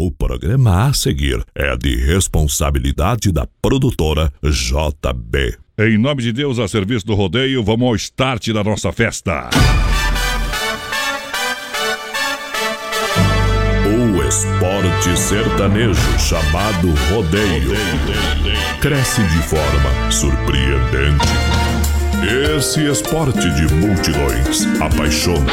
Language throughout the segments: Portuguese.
O programa a seguir é de responsabilidade da produtora JB. Em nome de Deus, a serviço do rodeio, vamos ao start da nossa festa. O esporte sertanejo chamado rodeio cresce de forma surpreendente. Esse esporte de multidões apaixona,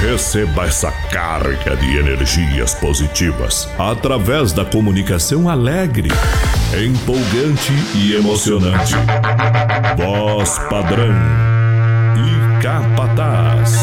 Receba essa carga de energias positivas através da comunicação alegre, empolgante e emocionante. Voz padrão e capataz.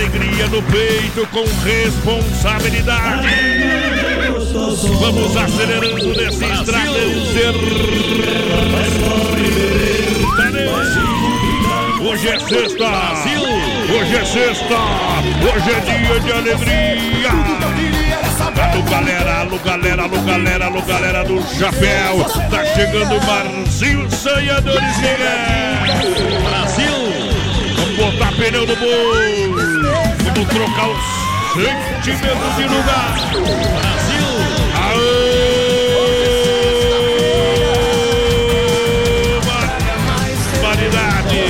Alegria no peito, com responsabilidade. Vamos acelerando nesse estradão. Hoje é sexta! Hoje é sexta! Hoje é dia de alegria! Alô galera, alô galera, alô galera, alô galera do chapéu! Tá chegando o Marcinho Sonhadores Miguel! Brasil! Vamos botar pneu no boi! Vamos trocar os sentimentos de lugar! Brasil! Aô! Barbaridade!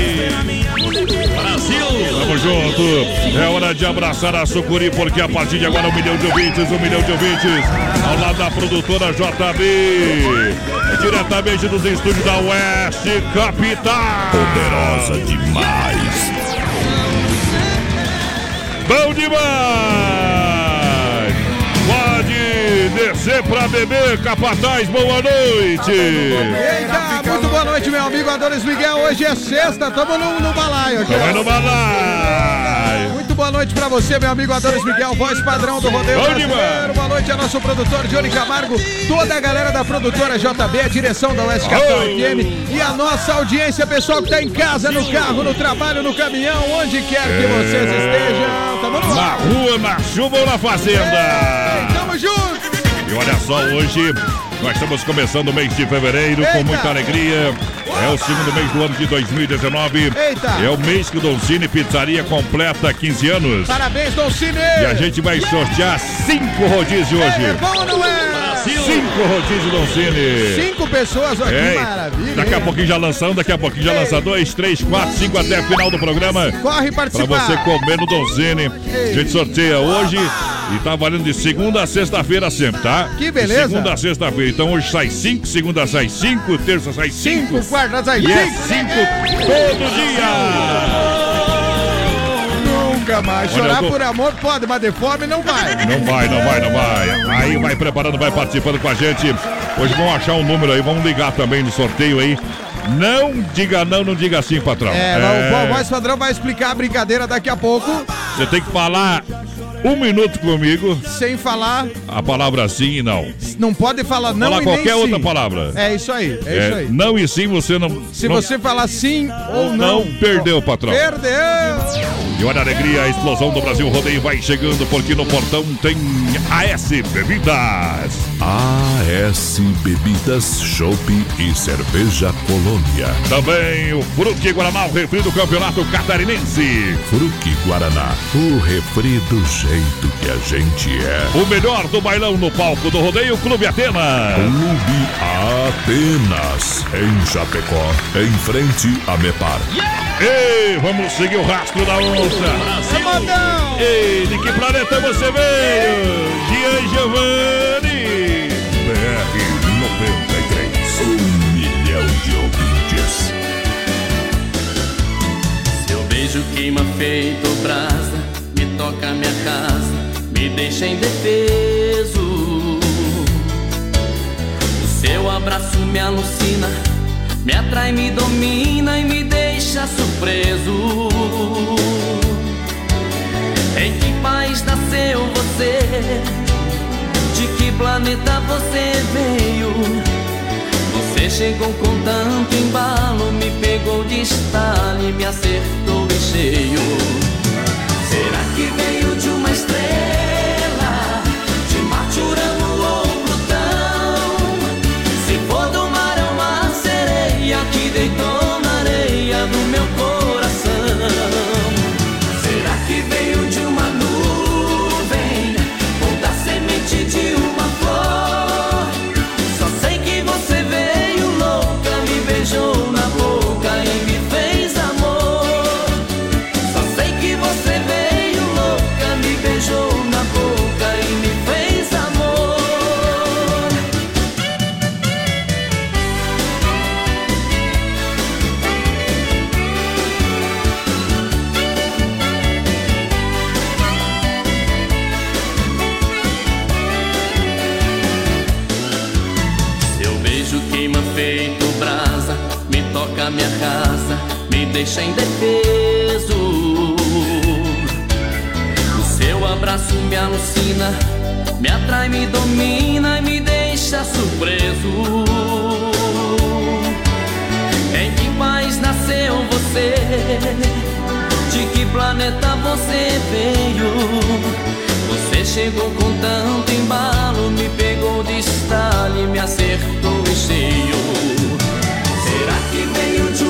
Brasil! Tamo junto! É hora de abraçar a Sucuri, porque a partir de agora um milhão de ouvintes, um milhão de ouvintes, ao lado da produtora JB, diretamente dos estúdios da Oeste Capital. Poderosa demais. Bom demais! Pode descer pra beber, Capataz, boa noite! Eita, muito boa noite, meu amigo Adonis Miguel. Hoje é sexta, tamo no, no balaio aqui. Vai no balaio! Muito boa noite pra você, meu amigo Adonis Miguel, voz padrão do Rodeio Bom Brasileiro. demais. Boa noite ao nosso produtor Johnny Camargo, toda a galera da produtora JB, a direção da Oeste Capital. FM e a nossa audiência, pessoal que tá em casa, no carro, no trabalho, no caminhão, onde quer que vocês estejam. Tamo no Na rua, na chuva ou na fazenda? Tamo junto. E olha só, hoje nós estamos começando o mês de fevereiro com Eita. muita alegria. É o segundo mês do ano de 2019. Eita. É o mês que o Don Cine Pizzaria completa 15 anos. Parabéns, Dom Cine. E a gente vai sortear cinco rodízios É hoje. bom ou não é? Cinco rodízios Don Cine. Cinco pessoas, que É, maravilha. daqui a pouquinho já lançando, daqui a pouquinho já lança dois, três, quatro, cinco até o final do programa. Corre Pra participar. você comer no Donzini. A gente sorteia hoje e tá valendo de segunda a sexta-feira sempre, tá? Que beleza. De segunda a sexta-feira. Então hoje sai cinco, segunda sai cinco, terça sai cinco. Cinco, quartas aí. E é Cinco. cinco todo dia! Nunca mais. Olha, Chorar tô- por amor pode, mas de fome não vai. Não vai, não vai, não vai. Aí vai preparando, vai participando com a gente. Hoje vamos achar um número aí, vamos ligar também no sorteio aí. Não diga não, não diga sim, patrão. É, o voz padrão vai explicar a brincadeira daqui a pouco, Você tem que falar um minuto comigo, sem falar. a palavra sim e não. Não pode falar não Falar e qualquer sim. outra palavra. É isso aí, é, isso aí. não e sim você não. Se não, você falar sim ou não, não, perdeu, patrão. perdeu. E olha a alegria, a explosão do Brasil Rodeio vai chegando porque no portão tem AS Bebidas. AS Bebidas, Chopp e Cerveja Colônia. Também o Fruque Guaraná, o refri do Campeonato Catarinense. Fruque Guaraná, o refri do jeito que a gente é. O melhor do bailão no palco do Rodeio Clube Atenas. Clube Atenas, em Chapecó, em frente a Mepar. Ei, vamos seguir o rastro da onça. Ei, de que planeta você veio? Gian Giovanni. Toca minha casa, me deixa indefeso. O seu abraço me alucina, me atrai, me domina e me deixa surpreso. Em que país nasceu você? De que planeta você veio? Você chegou com tanto embalo, me pegou de estalo e me acertou em cheio. Será que veio de uma estrela, de Marte, Urano ou Plutão? Se for do mar, é uma sereia que deitou na areia do meu coração. Deixa indefeso. O seu abraço me alucina, me atrai, me domina e me deixa surpreso. Em que país nasceu você? De que planeta você veio? Você chegou com tanto embalo, me pegou de estalo e me acertou em cheio. Será que veio de estrela,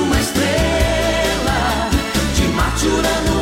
de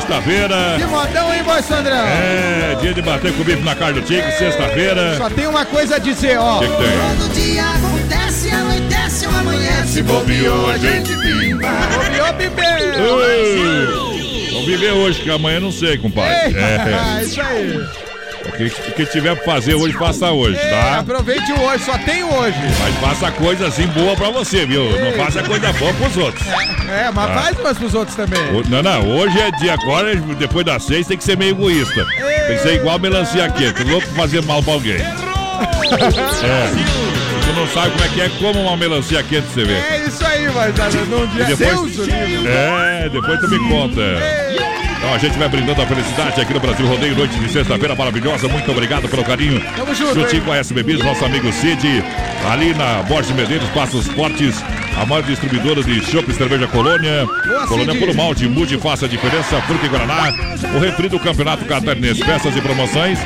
sexta-feira. Que modão, hein, voz Sandrão? É, dia de bater com o bife na carne do tigre, sexta-feira. Só tem uma coisa a dizer, ó. O que, que tem? Todo dia acontece, anoitece ou amanhece. Se bobeou, a gente Ô, bebê! Ei, Vamos viver hoje, que amanhã não sei, compadre. É, Isso aí. O que, tiver pra fazer hoje, faça hoje, É, tá? aproveite o hoje, só tem hoje. Mas faça coisa assim boa pra você, viu? Não faça coisa boa pros outros. É, mas Ah. faz umas pros outros também. O- Não, não, hoje é dia, agora, depois das seis, tem que ser meio egoísta. Tem que ser igual melancia quente, louco pra fazer mal pra alguém. É. Tu não sabe como é que é, como uma melancia quente você vê. É isso aí, mas num dia. E depois- Deus. É, depois tu me conta. Então a gente vai brindando a felicidade aqui no Brasil Rodeio, noite de sexta-feira maravilhosa. Muito obrigado pelo carinho. Tamo junto, Juntinho com a S Bebidas, nosso amigo Cid, ali na Borges Medeiros, Passos Fortes, a maior distribuidora de chopp cerveja Colônia. Boa, Colônia Cid. por malte, mude, faça a diferença, fruta e guaraná. O refri do Campeonato Catarinense, peças e promoções.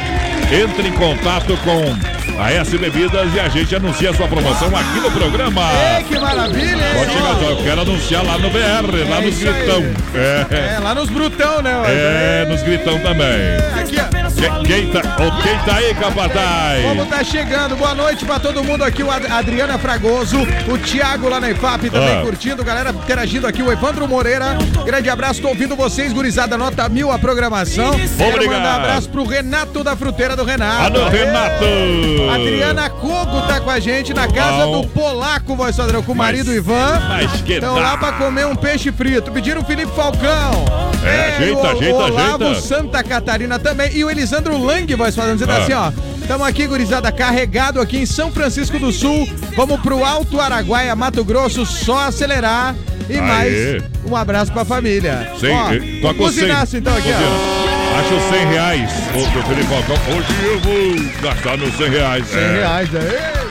Entre em contato com a S Bebidas e a gente anuncia a sua promoção aqui no programa. Ei, que maravilha, hein? Pode chegar, eu quero anunciar lá no BR, lá É nos isso aí. gritão. É, É, lá nos brutão, né? é, nos gritão também. Aqui, ó. Quem, tá, quem tá aí, capataz? Como tá chegando? Boa noite pra todo mundo aqui. O Ad- Adriana Fragoso, o Thiago lá na IFAP também Ah. curtindo, galera interagindo aqui. O Evandro Moreira, grande abraço. Tô ouvindo vocês, gurizada. Nota mil a programação. Quero Obrigado. mandar abraço pro Renato da Fruteira do Renato. Alô, Renato! Adriana Cogo tá com a gente na casa Bom. do Polaco, voz padrão, com o Mas- marido Ivan. mas que Estão lá pra comer um peixe frito. Pediram o Felipe Falcão. É, ajeita, o, ajeita, o Olavo ajeita. Santa Catarina também. E o Elisandro Lang, voz padrão, dizendo Ah. assim, ó. Estamos aqui, gurizada, carregado aqui em São Francisco do Sul. Vamos pro Alto Araguaia, Mato Grosso, só acelerar. E Aê. mais um abraço pra família. Cem, ó, eh, buzinaço, então aqui, ó. Acho 100 reais. Ô, meu Felipe hoje eu vou gastar meus 100 reais. 100 É. reais, né?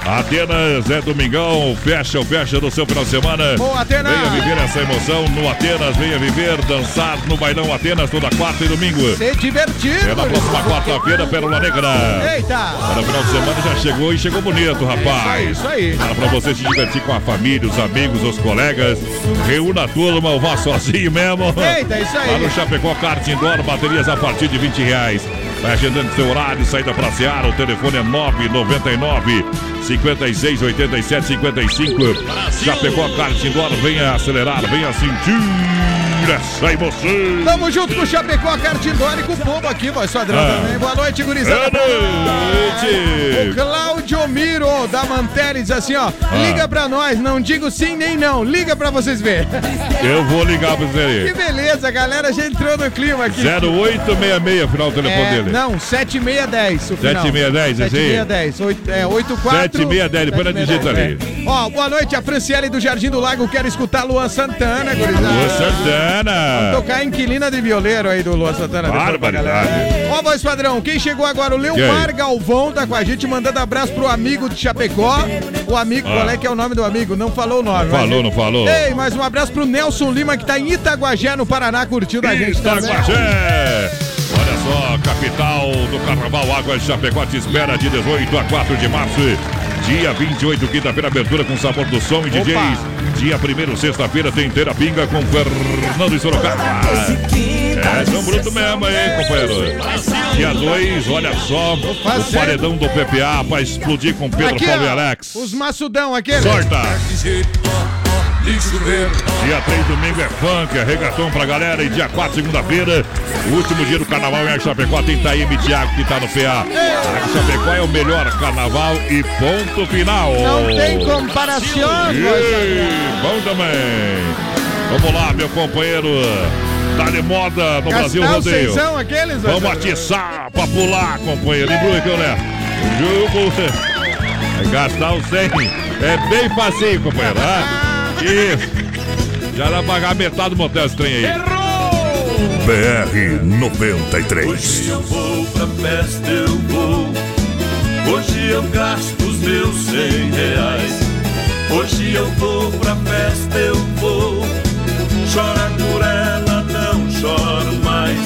Atenas é domingão, fecha o fecha do seu final de semana. Boa, Atenas! Venha viver essa emoção no Atenas, venha viver, dançar no bailão Atenas toda quarta e domingo. Se divertir! É na próxima quarta-feira, Pérola Negra. Eita! Para o final de semana já chegou e chegou bonito, rapaz. Isso aí, isso aí. Para pra você se divertir com a família, os amigos, os colegas. Reúna a turma, vá sozinho mesmo. Eita, isso aí. Lá no Chapecó Kart Indoor, baterias a partir de 20 reais. Vai agendando seu horário, saída pra Seara. O telefone é 999 56 87 55. Chapecó Kart Indoor, venha acelerar, venha sentir essa emoção. Tamo junto com o Chapecó, Cartindor e com o povo aqui, voz padrão Ah. também. Boa noite, gurizada. Boa noite. O Cláudio Miro, da Manteres, assim, ó. Ah. Liga pra nós, não digo sim nem não. Liga pra vocês verem. Eu vou ligar pra Que você beleza, a galera já entrou no clima aqui. aí. 0866, final do telefone É, dele. não, 7610, o final. 7610, esse aí? 7610, oito- é, 84... 7610, depois nós digita ali. é. Ó, boa noite, a Franciele do Jardim do Lago, quero escutar Luan Santana, gurizada. Luan Santana. Tocar inquilina de violeiro aí do Luan Santana. Barbaridade. Ó, voz padrão, quem chegou agora? O Leomar? Galvão tá com a gente, mandando abraço pro amigo de Chapecó. O amigo, Ah. qual é que é o nome do amigo? Não falou o nome. Falou, não falou? Ei, mais um abraço pro Nelson Lima, que tá em Itaguajé, no Paraná, curtindo a gente. Itaguajé. Olha só, capital do Carnaval Águas de Chapecó te espera de 18 a 4 de março. Dia 28, quinta-feira, abertura com sabor do som e DJs. Dia 1 sexta-feira, tem Terapinga com Fernando e Sorocaba. É, são bruto mesmo aí, companheiro. Dia 2, olha só, o paredão do PPA pra explodir com Pedro Aqui, Paulo e Alex. os maçudão aquele. Sorta! Dia 3, domingo é funk, é regatão pra galera. E dia 4, segunda-feira, o último dia do carnaval em Chapecó, tem Taíme Thiago que tá no PA. Aqui Chapecó é o melhor carnaval e ponto final. Não tem comparação, voz E, bom também. Vamos lá, meu companheiro. Dá-lhe moda no Brasil Gastar o Rodeio. seisão aqueles? Vamos atiçar pra pular, companheiro. E Bruno, né? Jogo. É gastar o 100. É bem facinho, companheiro. Ah, isso. Já dá pra pagar metade do motel esse trem aí. BR 93. Hoje eu vou pra festa, eu vou. Hoje eu gasto os meus cem reais. Hoje eu vou pra festa, eu vou. Chora por ela, não choro mais.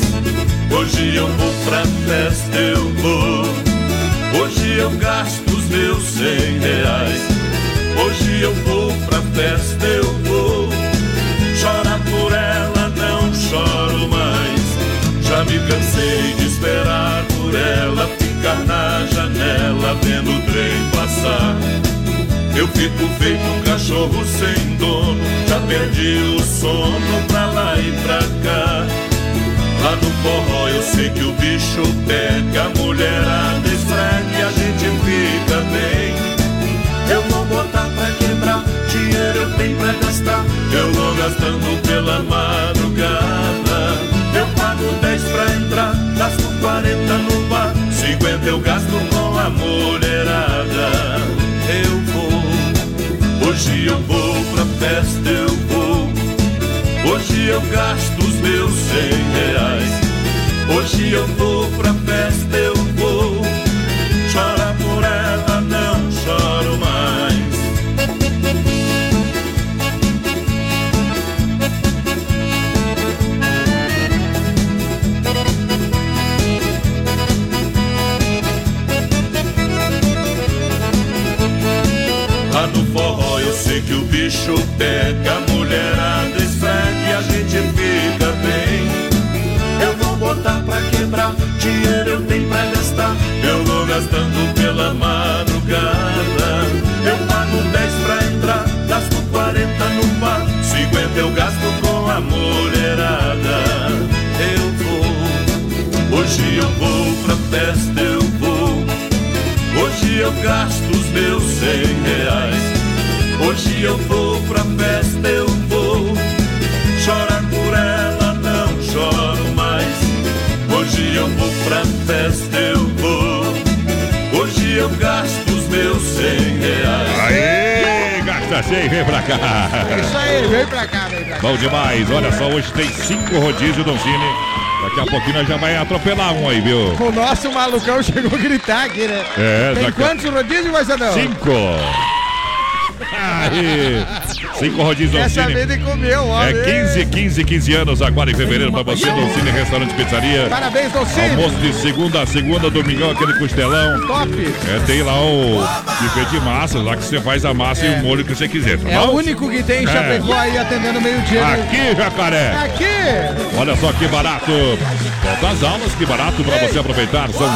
Hoje eu vou pra festa, eu vou. Hoje eu gasto os meus cem reais. Hoje eu vou pra festa, eu vou. Chora por ela, não choro mais. Já me cansei de esperar por ela, ficar na janela vendo o trem passar. Eu fico feito um cachorro sem dono, já perdi o sono pra lá e pra cá. Lá no forró eu sei que o bicho pega, a mulherada esfrega e a gente fica bem. Eu vou botar quebrar, dinheiro eu tenho pra gastar. Eu vou gastando pela madrugada. Eu pago 10 pra entrar, gasto 40 no bar. 50 eu gasto com a mulherada. Eu vou, hoje eu vou pra festa, eu vou. Hoje eu gasto os meus 100 reais. Hoje eu vou pra festa, eu vou. Pega, a mulherada esfrega e a gente fica bem. Eu vou botar pra quebrar, dinheiro eu tenho pra gastar. Eu vou gastando pela madrugada. Eu pago 10 pra entrar, gasto 40 no bar. 50 eu gasto com a mulherada. Eu vou, hoje eu vou pra festa, eu vou. Hoje eu gasto os meus 100 reais. Hoje eu vou pra festa, eu vou. Chorar por ela, não choro mais. Hoje eu vou pra festa, eu vou. Hoje eu gasto os meus 100 reais. Aê, gasta 100, vem pra cá. É isso aí, vem pra cá, vem pra cá. Bom demais, olha só, hoje tem cinco rodízios, Doncini. Daqui Daqui a pouquinho nós já vai atropelar um aí, viu? O nosso malucão chegou a gritar aqui, né? É, Tem quantos rodízios, Marcelão? Cinco. Aí, cinco rodízios Essa Cine. vez ele comeu, ó. É Ei. 15, 15, 15 anos agora em fevereiro pra você do Cine Restaurante Pizzaria. Parabéns, Dolcine. Almoço de segunda a segunda, domingão, aquele costelão. Top. É, tem lá o buffet de massa, lá que você faz a massa e o molho que você quiser, tá É o bom? único que tem em É. Chapecó aí atendendo meio-dia. Aqui, jacaré. Aqui! Olha só que barato. Volta às aulas, que barato para você aproveitar. São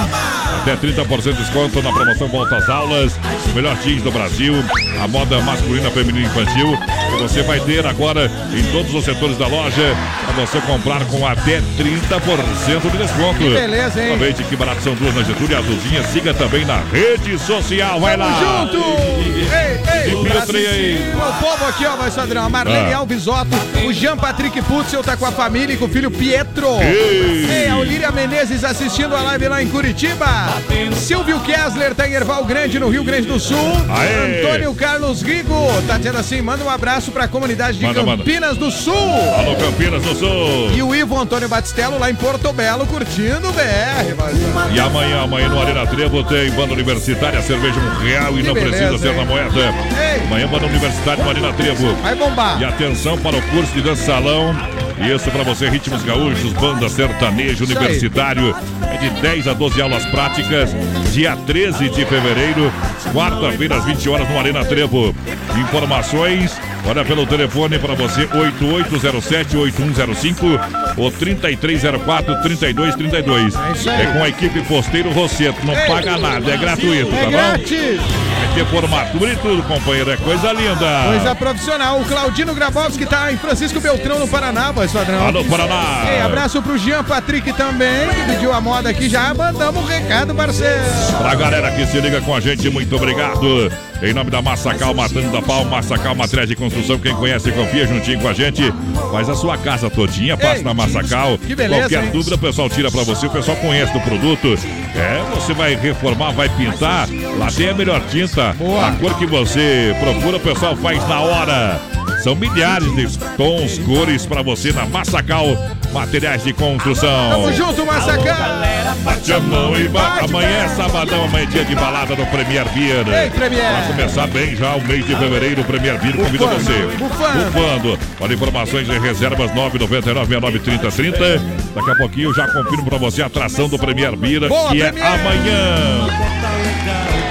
até 30% de desconto na promoção Volta às Aulas. Melhor jeans do Brasil. A moda masculina, feminina e infantil. Você vai ter agora em todos os setores da loja. Para você comprar com até 30% de desconto. Que beleza, hein? Aproveite que barato são duas na Getúlio e Azulzinha. Siga também na rede social. Vai lá. Tamo junto! Ei, ei! Aí. O povo aqui, ó, vai Sadrão. A Marlene Ah. Alves Otto, o Jean Patrick Putzel tá com a família e com o filho Pietro. Ei. Ei, a Olíria Menezes assistindo a live lá em Curitiba. Silvio Kessler tá em Erval Grande, no Rio Grande do Sul. Aê. Antônio Carlos Rigo tá dizendo assim: manda um abraço pra comunidade de Manda, manda. Campinas do Sul. Alô, Campinas do Sul. E o Ivo Antônio Batistello lá em Porto Belo, curtindo o BR. E amanhã, amanhã no Arena Trevo tem banda universitária, cerveja um real e Que não beleza, precisa ser hein? na moeda. Ei. Amanhã banda universitária no Arena Trevo. Vai bombar. E atenção para o curso de dança salão. Isso para você, ritmos gaúchos, banda sertanejo Isso universitário. De 10 a 12 aulas práticas. Dia 13 de fevereiro, quarta-feira, às 20 horas, no Arena Trevo. Informações, olha pelo telefone para você, 8807-8105 ou 3304-3232. É. É com a equipe Posteiro Rosseto. Não paga nada, é gratuito, É tá bom? Ter formatura e tudo, companheiro. É coisa linda. Coisa profissional. O Claudino Grabowski tá em Francisco Beltrão, no Paraná, voz padrão. Alô, Paraná. Ei, abraço pro Jean Patrick também, que pediu a moda aqui. Já mandamos o recado, parceiro. Pra galera que se liga com a gente, muito obrigado. Em nome da Massacal, Matando da Pau, Massacal, Matriz de Construção. Quem conhece e confia juntinho com a gente. Faz a sua casa todinha, passa Ei, na Massacal. que beleza, Qualquer hein? dúvida, o pessoal tira pra você. O pessoal conhece do produto. É, você vai reformar, vai pintar. Lá tem a melhor tinta. Boa. A cor que você procura, o pessoal faz na hora. São milhares de tons, cores pra você na Massacal, materiais de construção. Tamo junto, Massacal. Bate a mão e bate. Amanhã é sabadão, amanhã é dia de balada no Premier Beer. Ei, Premier. Vai começar bem já o mês de fevereiro. O Premier Beer convida Bufando, você. bufando. Bufando. Olha, informações e reservas 999-693030. Daqui a pouquinho eu já confirmo pra você a atração do Premier Beer, Boa, que é Premier. amanhã.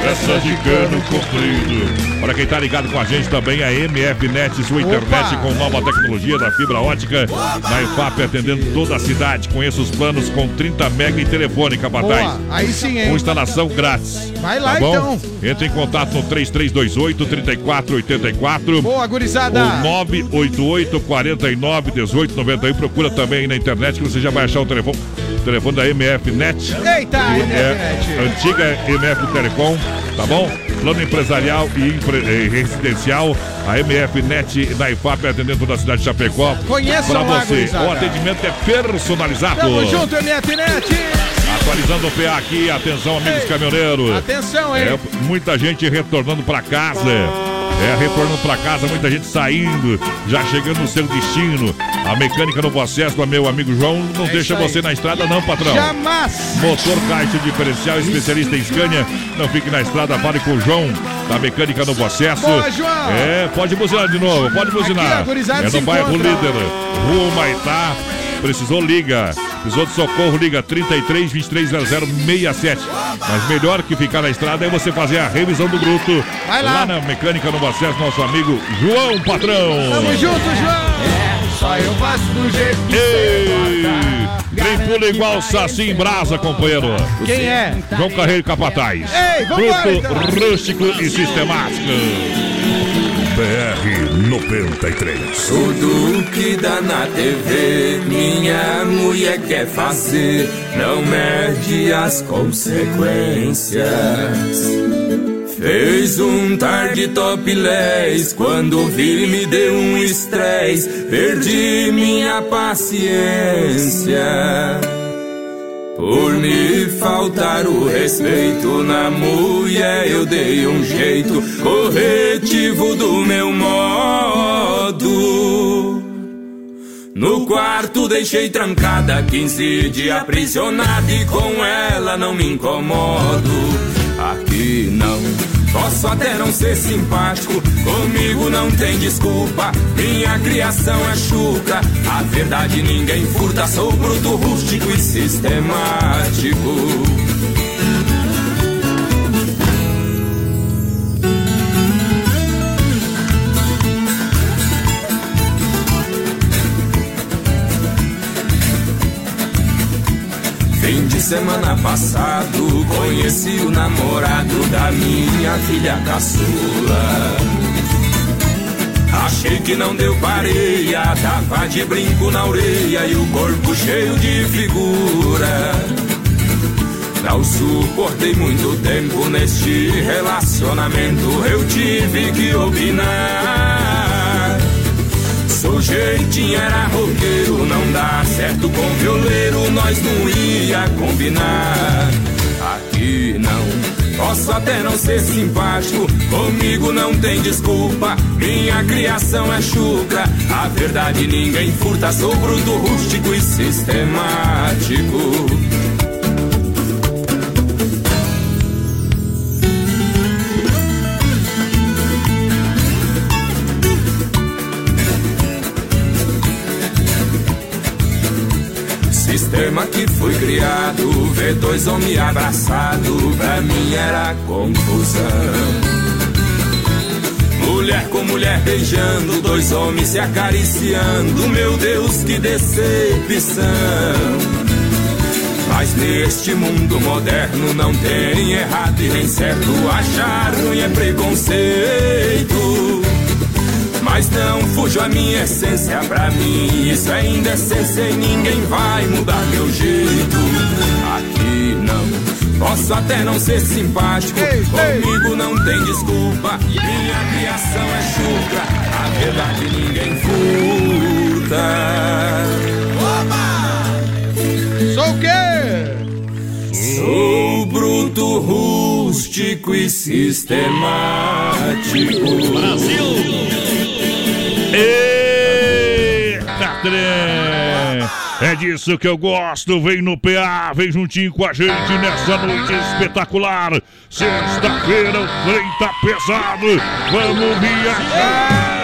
Essa de cano comprido. Olha quem tá ligado com a gente também é a MF Net, sua internet com nova tecnologia da fibra ótica. Na EFAP atendendo toda a cidade. Conheça os planos com 30 mega e telefone, capataz. Boa, aí sim, Com hein? instalação grátis. Vai lá, tá bom? então. Entre em contato no 3328-3484 Boa, ou gurizada. 988-49-1891. Procura também aí na internet que você já vai achar o telefone, telefone da MF Net. Eita, MF Net. antiga MF Telecom, tá bom? Plano empresarial e residencial. A MF Net na IFAP atendendo toda a cidade de Chapecó. Conheçam Pra você. O atendimento é personalizado. Tamo junto, MF Net. Atualizando o PA aqui, atenção, amigos Ei, caminhoneiros. Atenção, hein? É, muita gente retornando pra casa. É, retornando pra casa, muita gente saindo, já chegando no seu destino. A mecânica no processo do meu amigo João não É deixa você na estrada, não, patrão. Jamais. Motor caixa diferencial, especialista em Scania. Não fique na estrada, fale com o João, da mecânica no processo. Boa, João. É, pode buzinar de novo, pode buzinar. Aqui, é no bairro encontra. Líder, Rua Maitá. Precisou, liga. Precisou de socorro, liga 33 23 0067. Mas melhor que ficar na estrada é você fazer a revisão do bruto. Vai lá. na mecânica no acesso, nosso amigo João Patrão. Tamo junto, João. Só eu faço do jeito que Ei! Pula igual Saci em brasa, companheiro. Quem é? João Carreiro Capataz. Ei, vambora, Bruto, então. rústico e sistemático. BR 93. Tudo que dá na TV, minha mulher quer fazer, não mede as consequências. Fez um tarde topless, quando vi me deu um estresse, perdi minha paciência. Por me faltar o respeito na mulher, eu dei um jeito corretivo do meu modo. No quarto deixei trancada, 15 dias aprisionada e com ela não me incomodo. Aqui não, posso até não ser simpático, comigo não tem desculpa. Minha criação é chuca, a verdade ninguém furta. Sou bruto, rústico e sistemático. Semana passado, conheci o namorado da minha filha caçula. Achei que não deu pareia, tava de brinco na orelha e o corpo cheio de figura. Não suportei muito tempo neste relacionamento, eu tive que opinar. Sujeitinho era roqueiro, não dá certo com violeiro, nós não ia combinar. Aqui não, posso até não ser simpático, comigo não tem desculpa. Minha criação é chucra, a verdade ninguém furta, sou bruto, rústico e sistemático. Sistema que foi criado, ver dois homens abraçados, pra mim era confusão. Mulher com mulher beijando, dois homens se acariciando, meu Deus, que decepção. Mas neste mundo moderno não tem errado e nem certo, achar ruim é preconceito. Mas não fujo a minha essência pra mim. Isso é indecência e ninguém vai mudar meu jeito. Aqui não. Posso até não ser simpático, Ei, ei. comigo não tem desculpa. Minha criação é chucra, a verdade ninguém furta. Sou o quê? Sou bruto, rústico e sistemático. Eita, trem! É disso que eu gosto. Vem no PA, vem juntinho com a gente nessa noite espetacular. Sexta-feira o trem tá pesado. Vamos viajar!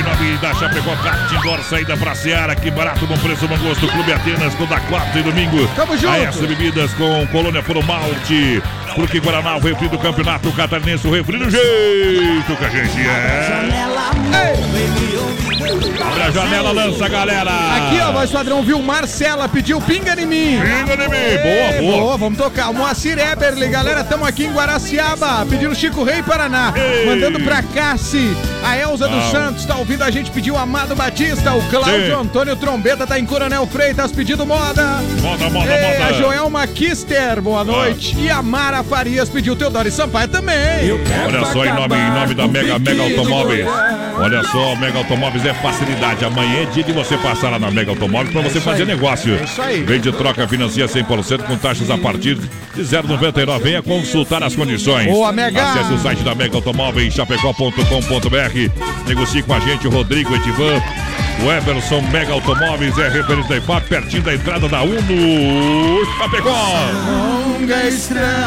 Em nome da Chapecó Kart Indoor, saída pra Seara, que barato, bom preço, bom gosto. Clube Atenas, toda quarta e domingo. Tamo junto. A S Bebidas com Colônia Puro Malte. Porque Guaraná, o refri do campeonato catarinense, o refri do jeito que a gente é. Abre a janela, lança, galera. Aqui, ó, voz padrão, viu? Marcela pediu pinga em mim. Pinga de mim. Ei, Boa, boa. vamos tocar. O Moacir Eberle, galera, estamos aqui em Guaraciaba, pedindo Chico Rei Paraná. Ei. Mandando pra Cassi. A Elza dos. Santos tá ouvindo a gente, pediu Amado Batista. O Cláudio Sim. Antônio Trombeta tá em Coronel Freitas, pedindo moda. Moda, moda, Ei, a moda. Joelma Kister, boa noite. E a Mara Farias pediu Teodoro Sampaio também. Olha só, em nome, em nome da Mega Mega Automóveis. Olha só, Mega Automóveis é facilidade. Amanhã é dia de você passar lá na Mega Automóveis para você fazer aí. negócio. É isso aí. Vende troca, financia 100% com taxas a partir de 0,99. Venha consultar as condições. Boa, Mega. Acesse o site da Mega Automóveis, chapecó.com.br. Negocie com a gente, Rodrigo Etivan. O Everson Mega Automóveis é referente da IPAP, pertinho da entrada da Uno Chapecó. Longa.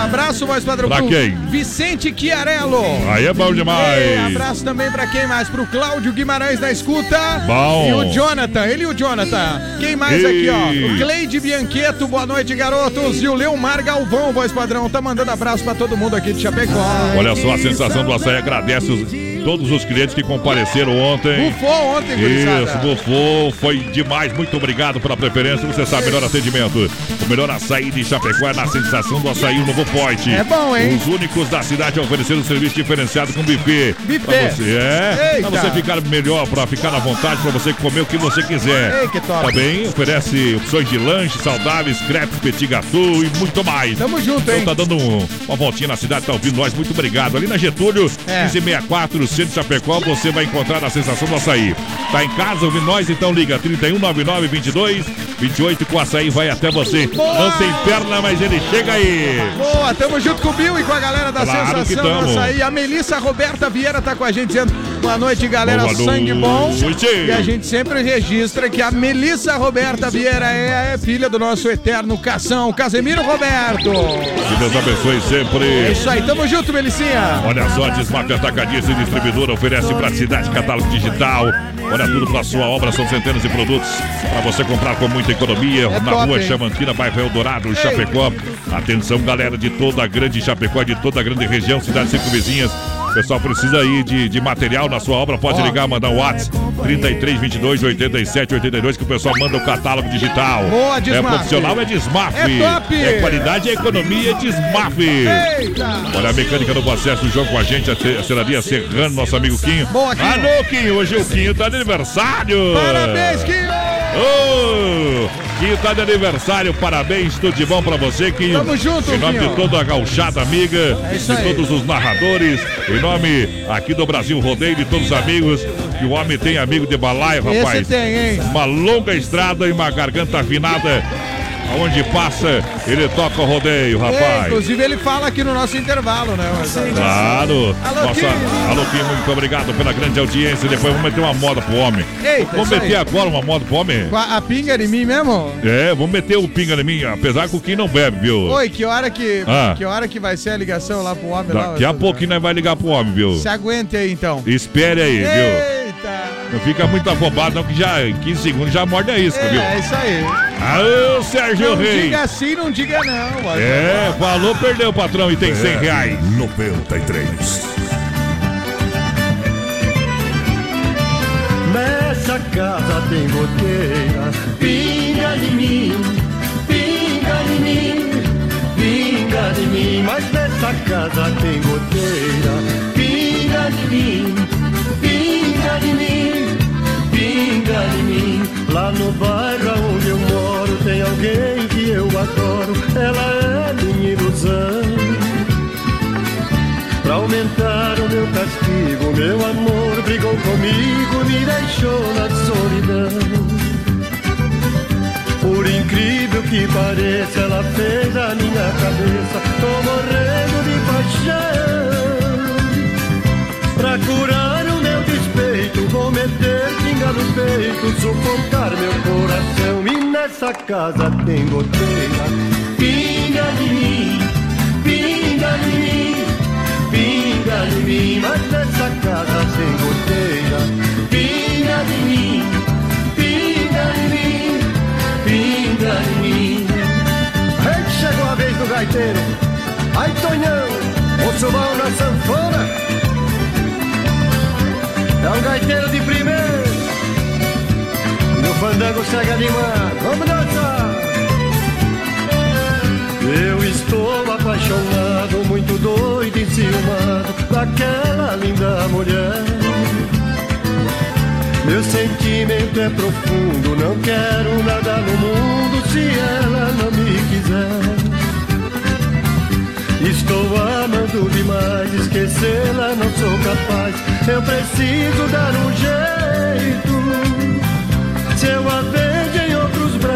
Abraço, voz padrão. Pra quem? Vicente Chiarello. Aí é bom Ei, demais. abraço também pra quem mais? Pro Cláudio Guimarães da escuta. Bom. E o Jonathan, ele e o Jonathan. Quem mais Ei. aqui, ó? O Cleide Biancheto, boa noite, garotos. E o Leomar Galvão, voz padrão, tá mandando abraço pra todo mundo aqui de Chapecó. Olha só, a sensação do açaí agradece os- todos os clientes que compareceram ontem. Bufou ontem, gurizada. Bufou, foi demais. Muito obrigado pela preferência. Você sabe, melhor atendimento. O melhor açaí de Chapecó é na sensação do açaí o Novo Point. É bom, hein? Os únicos da cidade a oferecer um serviço diferenciado com buffet. Buffet. Pra você, é. Eita. Pra você ficar melhor, pra ficar à vontade, pra você comer o que você quiser. Ei, que top. Também oferece opções de lanche saudáveis, crepes, petit gâteau e muito mais. Tamo junto, Então hein? tá dando um- uma voltinha na cidade, tá ouvindo nós, muito obrigado. Ali na Getúlio, É. 1564, centro de Chapecó, você vai encontrar a sensação do açaí. Tá em casa ouvindo nós, então liga 3199 22 28 com açaí vai até você. Não tem perna, mas ele chega aí. Boa, tamo junto com o Bill e com a galera da Claro Sensação Açaí. A Melissa Roberta Vieira tá com a gente dizendo: Boa noite, galera. Boa Sangue bom. noite. E a gente sempre registra que a Melissa Roberta Vieira é, é filha do nosso eterno Cação, Casemiro Roberto. Que Deus abençoe É sempre. isso aí, tamo junto, Melicinha. Olha só, a Desmaf Atacadista e Distribuidora oferece praticidade, catálogo digital. Olha tudo para sua obra, são centenas de produtos para você comprar com muita economia. É na top, rua hein? Chamantina, bairro Eldorado, Chapecó. Atenção, galera de toda a grande Chapecó, de toda a grande região, cidades circunvizinhas. O pessoal precisa aí de, de material na sua obra, pode ligar, mandar um WhatsApp 33 22 87 82 que o pessoal manda o catálogo digital. Boa, É Desmaf. profissional, é Desmaf. É top. É qualidade, é economia, é Desmaf. Eita! Olha a mecânica do acesso do jogo com a gente, a te- a Selaria Serrano, nosso amigo Quinho. Boa, Quinho. Alô, Quinho, hoje o Quinho tá de aniversário. Parabéns, Quinho! Ô, Quinho tá de aniversário, parabéns, tudo de bom pra você, Quinho. Tamo junto, Em nome de toda a gauchada amiga, É de aí. todos os narradores, em nome aqui do Brasil Rodeio, de todos os amigos, que o homem tem amigo de balaio, rapaz. Esse tem, hein? Uma longa estrada e uma garganta afinada. Aonde passa, ele toca o rodeio, É, rapaz. inclusive ele fala aqui no nosso intervalo, né? Claro. Alô, Nossa, alô, Kim, muito obrigado pela grande audiência. Depois vamos meter uma moda pro homem. Eita, vamos meter aí. agora uma moda pro homem? Com A, a pinga de mim mesmo? É, vamos meter o pinga em mim, apesar que o Kim não bebe, viu? Oi, que hora que, Ah. que hora que vai ser a ligação lá pro homem lá? Daqui a pouquinho nós vai ligar pro homem, viu? Se aguente aí então. Espere aí, viu? Não fica muito afobado, não, que já em 15 segundos já morde a isca, viu? É, é isso aí. Aô, Sérgio Não Rei! diga assim, não diga não. mano. É, falou, perdeu, patrão, e tem 100 reais. 93. Nessa casa tem goteira, pinga de mim, pinga de mim, pinga de mim. Mas nessa casa tem goteira, pinga de mim, Lá no bairro onde eu moro tem alguém que eu adoro, ela é minha ilusão. Pra aumentar o meu castigo, meu amor brigou comigo, me deixou na solidão. Por incrível que pareça, ela fez a minha cabeça, tô morrendo de paixão. Pra curar no peito, sufocar meu coração. E nessa casa tem goteira, pinga de mim, pinga de mim, pinga de mim. Mas nessa casa tem goteira, pinga de mim, pinga de mim, pinga de mim. Chegou a vez do gaiteiro, ai Tonhão, o subão na sanfona. É um gaiteiro de primeiro. Fandango segue animado. Vamos dançar! Eu estou apaixonado, muito doido, enciumado daquela linda mulher. Meu sentimento é profundo, não quero nada no mundo se ela não me quiser. Estou amando demais, esquecê-la não sou capaz. Eu preciso dar um jeito.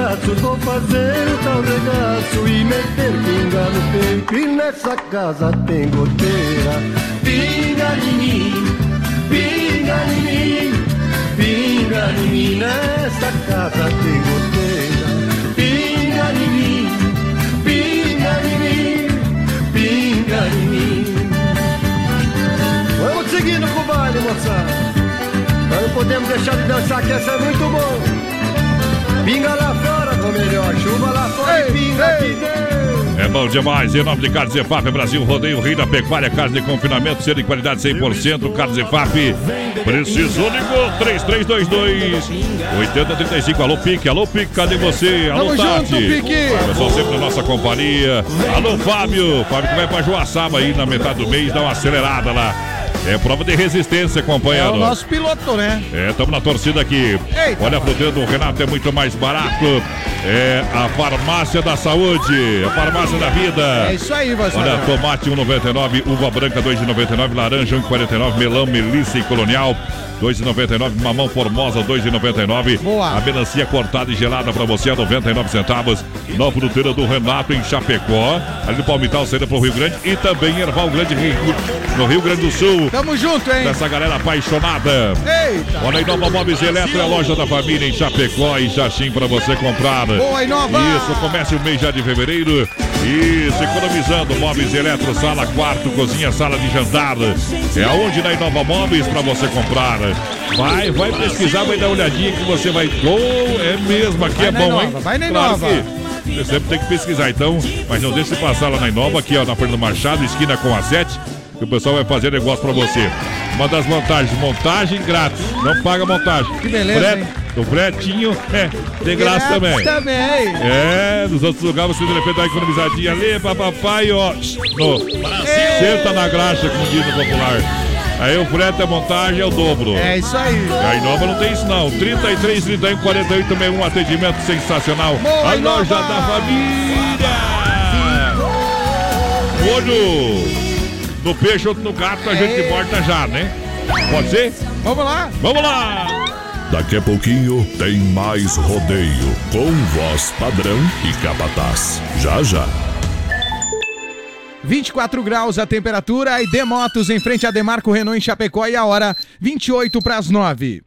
Braços, vou fazer o tal regaço e meter pinga no peito. E nessa casa tem goteira. Pinga de mim, pinga de mim, pinga de mim. Nessa casa tem goteira. Pinga de mim, pinga de mim, pinga de mim. Vamos seguindo com o baile, moçada. Nós não podemos deixar de dançar, que essa é muito bom. Pinga lá fora, ou melhor, chuva lá fora e pinga. É bom demais. Em nome de Carlos Efap, Brasil Rodeio, Rei da Pecuária, carne de confinamento, ser de qualidade 100%. Carlos Efap, precisou, ligou 3322 8035. Alô, Pique, alô, Pique, cadê você? Alô, Tamo Tati. junto, Pique. Pessoal sempre na nossa companhia. Alô, Fábio. Fábio que vai pra Joaçaba aí na metade do mês, dá uma acelerada lá. É prova de resistência, É companheiro. o nosso piloto, né? É, estamos na torcida aqui. Eita. Olha, a fruteira do Renato é muito mais barato. É a farmácia da saúde, a farmácia da vida. É isso aí, voz Olha, tomate 1,99, uva branca 2,99, laranja 1,49, melão, melissa e colonial 2,99. Mamão Formosa, 2,99. Boa. A melancia cortada e gelada pra você a 99 centavos. Na fruteira do Renato em Chapecó. Ali no Palmital, saída pro Rio Grande. E também em Erval Grande, no Rio Grande do Sul. Tamo junto, hein? Dessa galera apaixonada. Eita! Olha aí, Nova Móveis Eletro é a loja da família em Chapecó e Xaxim pra você comprar. Boa, Inova! Isso, comece o mês já de fevereiro. Isso, economizando móveis eletro, sala, quarto, cozinha, sala de jantar. É aonde na Inova Móveis pra você comprar. Vai, vai pesquisar, vai dar uma olhadinha que você vai. Oh, é mesmo, aqui Vai é bom, Inova, hein? vai na Claro Inova. que Você sempre tem que pesquisar, então. Mas não deixe de passar lá na Inova, aqui ó, na Fernando Machado, esquina com a 7, que o pessoal vai fazer negócio pra você. Uma das vantagens, montagem grátis. Não paga montagem. Que beleza, Frete- hein? O fretinho é de graça também. Também. É, nos outros lugares você de repente dá economizadinha ali, papai, ó. No, senta na graxa, como diz no popular. Aí o frete, a montagem é o dobro. É isso aí. A Inova não tem isso não. 33, 31, 48, 61, atendimento sensacional. Boa, a Inova! loja da família. Olho no peixe, outro no gato, a gente É. morta já, né? Pode ser? Vamos lá. Vamos lá! Daqui a pouquinho tem mais rodeio com voz padrão e capataz. Já já. 24 graus a temperatura e Demotos em frente a Demarco Renault em Chapecó e a hora 28 para as 9.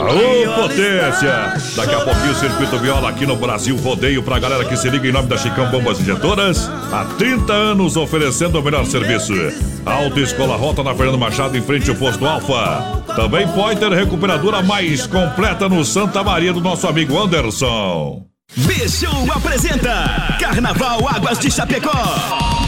Aô, potência! Daqui a pouquinho o Circuito Viola aqui no Brasil Rodeio pra galera que se liga em nome da Chicão Bombas Injetoras. Há 30 anos oferecendo o melhor serviço. Alta Escola Rota na Fernando Machado em frente ao posto Alfa. Também pode ter recuperadora mais completa no Santa Maria do nosso amigo Anderson. B-Show apresenta Carnaval Águas de Chapecó.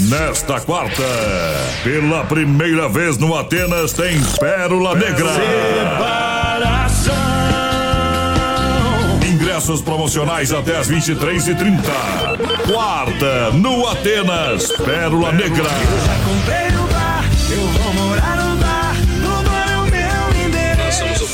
Nesta quarta, pela primeira vez no Atenas, tem Pérola Negra. Ingressos promocionais até as 23h30. Quarta, no Atenas, Pérola Negra. Comprei no bar, eu vou morar no bar.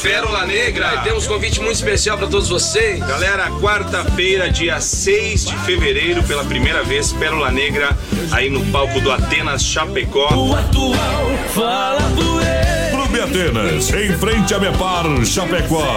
Pérola Negra e temos um convite muito especial para todos vocês. Galera, quarta-feira, dia 6 de fevereiro, pela primeira vez, Pérola Negra, aí no palco do Atenas Chapecó. O atual fala ele. Clube Atenas, em frente a Bepar, Chapecó.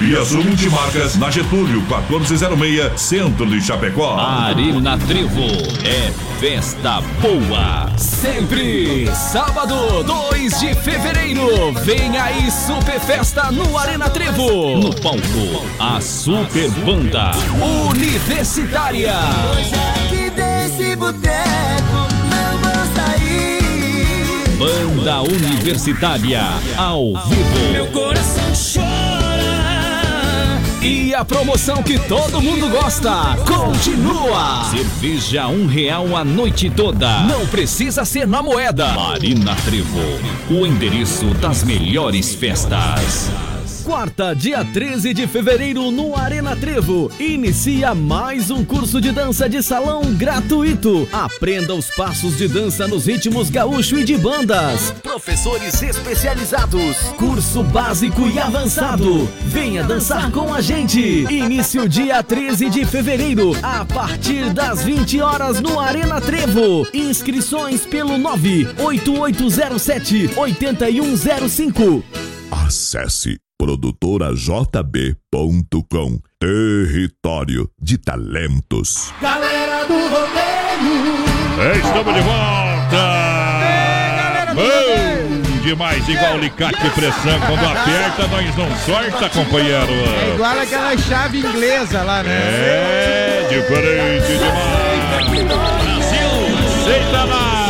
E a Zoom Multimarcas na Getúlio 1406, centro de Chapecó. Arena Trevo é festa boa. Sempre sábado, 2 de fevereiro. Vem aí Super Festa no Arena Trevo. No palco, a Super Banda Universitária. Que desse boteco. Banda Universitária ao vivo. Meu coração chora. E a promoção que todo mundo gosta continua. Cerveja um real a noite toda. Não precisa ser na moeda. Marina Trevo, o endereço das melhores festas. Quarta, dia 13 de fevereiro, no Arena Trevo. Inicia mais um curso de dança de salão gratuito. Aprenda os passos de dança nos ritmos gaúcho e de bandas. Professores especializados. Curso básico e avançado. Venha dançar com a gente. Início dia 13 de fevereiro, a partir das 20 horas no Arena Trevo. Inscrições pelo 98807 8105. Acesse produtorajb.com Território de Talentos. Galera do rodeio. É, estamos de volta! Bom demais, igual alicate de pressão. Quando aperta, nós não sorta, companheiro. É igual aquela chave inglesa lá, né? É, diferente demais. Brasil, aceita lá!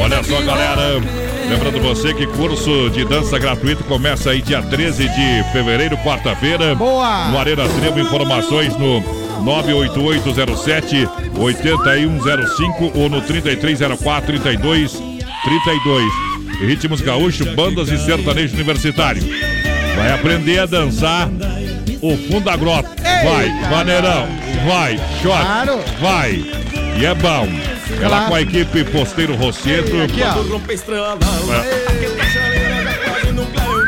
Olha só, galera. Lembrando você que curso de dança gratuito começa aí dia 13 de fevereiro, quarta-feira. Boa! No Arena Trevo, informações no 98807 8105 ou no 3304 32 32. Ritmos gaúcho, bandas e sertanejo universitário. Vai aprender a dançar o fundo da grota. Vai, maneirão, vai, shot, Claro. vai. E é bom. Ela Claro. com a equipe Posteiro Rosseto. Aqui, ó.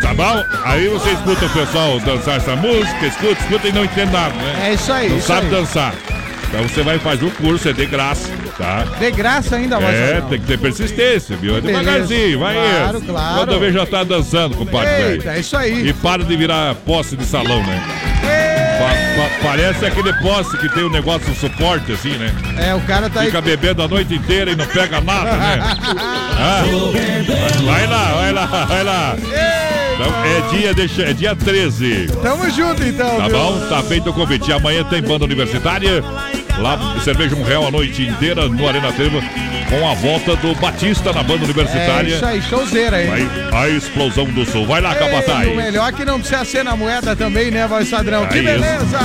Tá bom? Aí você escuta o pessoal dançar essa música, escuta, escuta e não entende nada, né? É isso aí. Não sabe aí. dançar. Então você vai fazer o curso, é de graça, tá? De graça ainda, voz É, tem que ter persistência, viu? É Beleza. devagarzinho, vai Claro, indo. claro. Quando eu vejo já tá dançando, compadre, Eita, velho. é isso aí. E para de virar posse de salão, né? Pa- pa- parece aquele poste que tem um negócio de suporte, assim, né? É, o cara tá aí. Fica bebendo a noite inteira e não pega nada, né? Ah, vai lá, vai lá, vai lá. Então, é dia, deixa, é dia 13. Tamo junto então, Tá viu? bom? Tá feito o convite. Amanhã tem banda universitária. Lá, cerveja um real a noite inteira no Arena Trevo. Com a volta do Batista na banda É universitária. isso aí, showzeira aí. Vai a explosão do sul. Vai lá, Capataz. O melhor que não precisa ser na moeda também, né, voz padrão? Que É isso. beleza!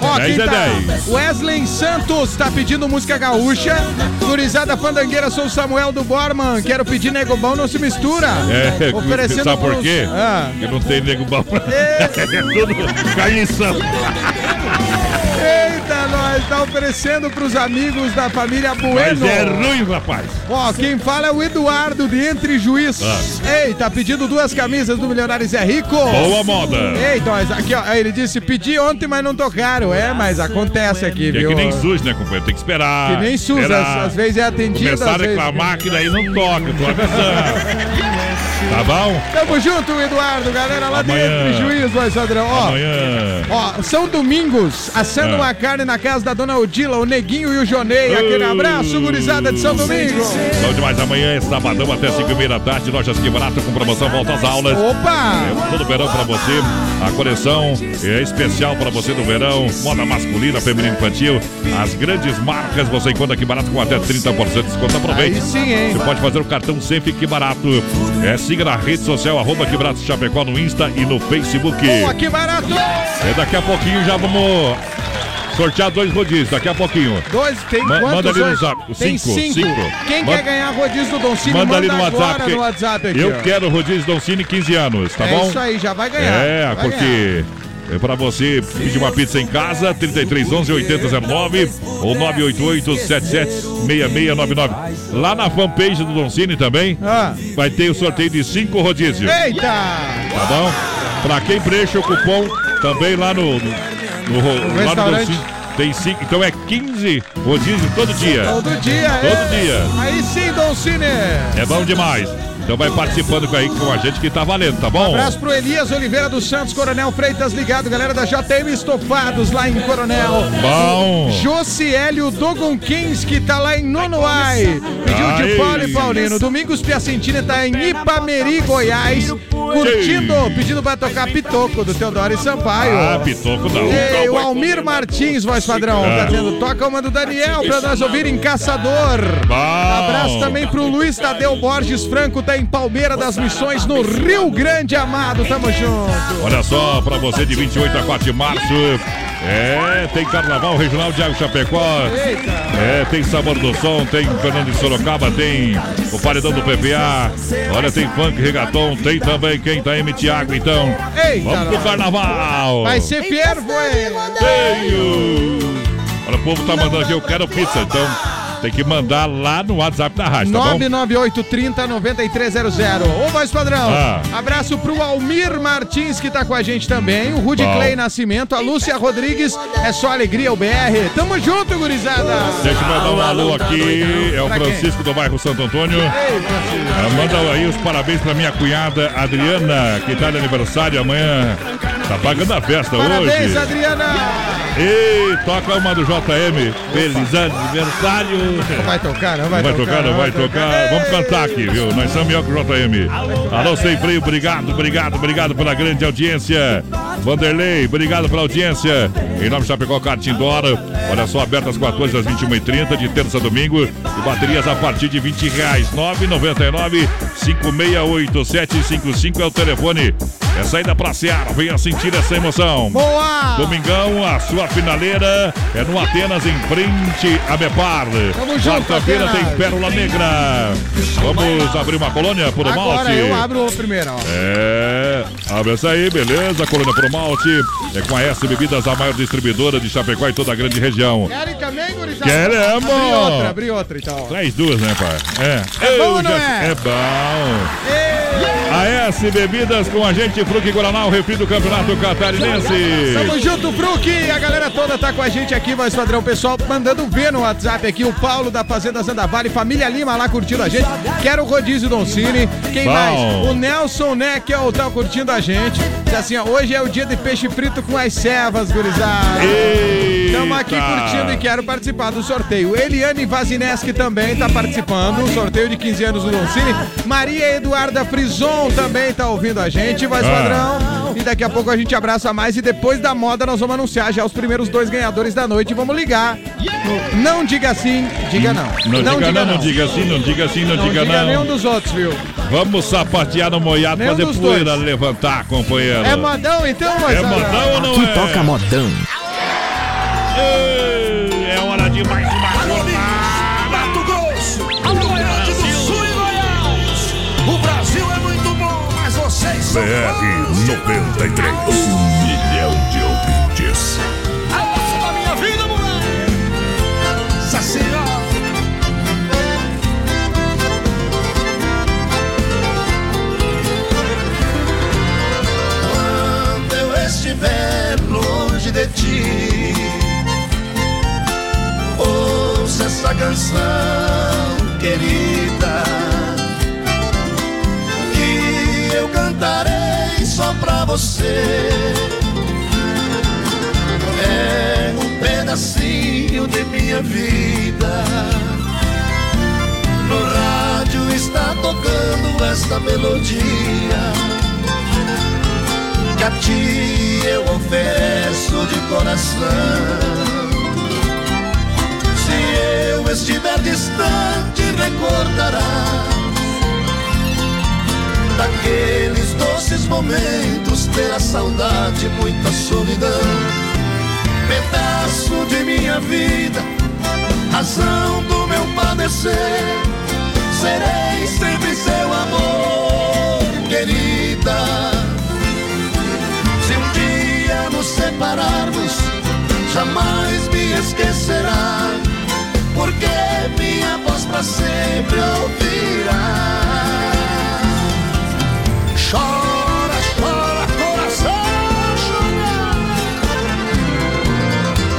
Ó, 10 quem é tá? 10. Wesley Santos tá pedindo música gaúcha. Gurizada Fandangueira, sou o Samuel do Borman. Quero pedir nego bom, não se mistura. É, Oferecendo sabe por quê? Ah. Que não tem nego bom. É tudo caição. Eita, nós tá oferecendo pros amigos da família Bueno. Mas é ruim, rapaz. Ó, quem fala é o Eduardo de Entre Juiz. Ah. Ei, tá pedindo duas camisas do Milionários é Rico. Boa moda. Ei, nós, aqui, ó, ele disse, pedi ontem, mas não tocaram. É, mas acontece aqui, É viu? que nem SUS, né, companheiro? Tem que esperar. Que nem SUS, às, às vezes é atendido. Começaram às a vezes... reclamar que daí não toca, tô avisando. Tá bom? Tamo junto, Eduardo, galera lá Amanhã. de Entre Juiz, vai, Sadrão. Ó, Amanhã. ó, São Domingos, assando Ah. uma carne na casa da dona Odila, o Neguinho e o Jonei. Aquele abraço, gurizada de São Domingo. Bom demais, amanhã é sabadão até 5 e meia da tarde, lojas que barato com promoção, volta às aulas. Opa! É, todo verão pra você, a coleção é especial pra você do verão, moda masculina, feminina infantil, as grandes marcas você encontra aqui barato com até 30% de desconto, aproveite. Aí sim, hein? Você pode fazer o cartão sempre que barato. É, siga na rede social, arroba que barato Chapecó no Insta e no Facebook. Boa, que barato! E daqui a pouquinho já vamos sortear dois rodízios, daqui a pouquinho. Dois, tem Ma- quantos manda ali no zap. Tem Cinco, cinco. cinco. Quem Manda- quer ganhar rodízio do Don Cine, Manda ali no WhatsApp. que no WhatsApp aqui, eu ó. quero rodízio Doncini 15 anos, tá é bom? isso aí, já vai ganhar. É, vai porque é pra você pedir uma pizza em casa, 3311 8009 ou 988 776699. Lá na fanpage do Doncini também Ah. vai ter o sorteio de cinco rodízios. Eita! Tá bom? Pra quem preenche o cupom, também lá no, no, no, ro- lá no restaurante. Doncini, tem cinco. Então é 15 rodízios todo dia. Todo dia, Todo é. dia. Aí sim, Don Cine. É bom demais. Então vai participando com aí com a gente que tá valendo, tá bom? Abraço pro Elias Oliveira dos Santos, Coronel Freitas ligado, galera da JM Estofados lá em Coronel. Bom. Josiélio Dogonkinski tá lá em Nonoai. Pediu de. Paulo e Paulino. Domingos Piacentini tá em Ipameri, Goiás. Curtindo, pedindo pra tocar Pitoco do Teodoro e Sampaio. Ah, pitoco não. E o Almir Martins, voz padrão, Ah. tá tendo toca uma do Daniel pra nós ouvir em Caçador. Abraço também pro Luiz Tadeu Borges Franco, tá em Palmeira das Missões, no Rio Grande Amado. Tamo junto. Olha só, pra você de 28 a 4 de março. É, tem Carnaval Regional de Água Chapecó. É, tem Sabor do Som, tem Fernando de Sorocaba, tem o Paredão do PPA. Olha, tem Funk Regaton, tem também quem tá em Tiago, então. Eita, Vamos pro. Carnaval. Vai ser fervo, hein? Tenho. Olha, o povo tá mandando aqui, eu quero pizza, então tem que mandar lá no WhatsApp da rádio, tá bom? 99830 9300. Ô, voz padrão. Ah. Abraço pro Almir Martins, que tá com a gente também. O Rudy Bom. Clay Nascimento, a Lúcia Rodrigues. É só alegria, o BR. Tamo junto, gurizada. Deixa eu mandar um alô aqui, é o Pra quem? Francisco do bairro Santo Antônio. Ei, Francisco. Ah, Manda aí os parabéns pra minha cunhada Adriana, que tá de aniversário amanhã. Tá pagando a festa Parabéns, hoje. Adriana. Ei, toca uma do JM. Feliz aniversário. Não vai tocar, não Não vai, vai tocar, não vai tocar. Vamos cantar aqui, viu? Nós somos melhor que o JM. Alô, Sem Freio, obrigado, obrigado, obrigado pela grande audiência. Vanderlei, obrigado pela audiência. Em nome de Chapecó Karting Dora. Olha só, aberto às 14 às 21h30, de terça a domingo. E baterias a partir de 20 reais. 999 568755 é o telefone. É saída pra Seara, venha sentir essa emoção. Boa! Domingão, a sua finaleira é no Atenas, em frente a Bepar. Quarta-feira tem Pérola Negra. Vamos abrir uma colônia por malte. Agora eu abro o primeiro, ó. É, abre essa aí, beleza? Colônia por malte. É com a S Bebidas, a maior distribuidora de Chapecó e toda a grande região. Querem também, gurizada? Queremos! Abri outra, abri outra, então. Traz duas, né, pai? É. É bom ou não já- é? É bom. A S Bebidas com a gente, Fruque Guaraná, o refri do Campeonato Catarinense. Tamo junto, Fruque! A galera toda tá com a gente aqui, voz padrão. Pessoal mandando ver no WhatsApp aqui. O Paulo da Fazenda Zandavari, família Lima lá curtindo a gente. Quero o rodízio Doncini. Quem Bom. mais? O Nelson Neck é o tá curtindo a gente. Diz assim, ó, hoje é o dia de peixe frito com as servas, gurizada. Estamos aqui curtindo e quero participar do sorteio. Eliane Vazineski também tá participando. Um sorteio de 15 anos do Doncini. Maria Eduarda Frison também tá ouvindo a gente, voz Ah. padrão. E daqui a pouco a gente abraça mais. E depois da moda nós vamos anunciar já os primeiros dois ganhadores da noite. Vamos ligar. Não diga assim, diga não. Não, diga não, não diga assim, não diga assim, não, Não diga, diga não. nenhum dos outros, viu? Vamos sapatear no moiado, fazer poeira, dois. levantar, companheiro. É modão então, voz É modão ou não Aqui é? toca modão. Ei, É hora de mais uma jornada. Mato Grosso, Rio Grande do Sul e Goiás. O Brasil é muito bom, mas vocês são BR 93. Estiver longe de ti, ouça essa canção, querida, que eu cantarei só pra você. É um pedacinho de minha vida. No rádio está tocando esta melodia que a ti eu ofereço de coração. Se eu estiver distante, recordará daqueles doces momentos, terá saudade, muita solidão. Pedaço de minha vida, razão do meu padecer. Serei sempre seu amor, querida. Nos separarmos, jamais me esquecerá, porque minha voz pra sempre ouvirá. Chora, chora, coração, chora.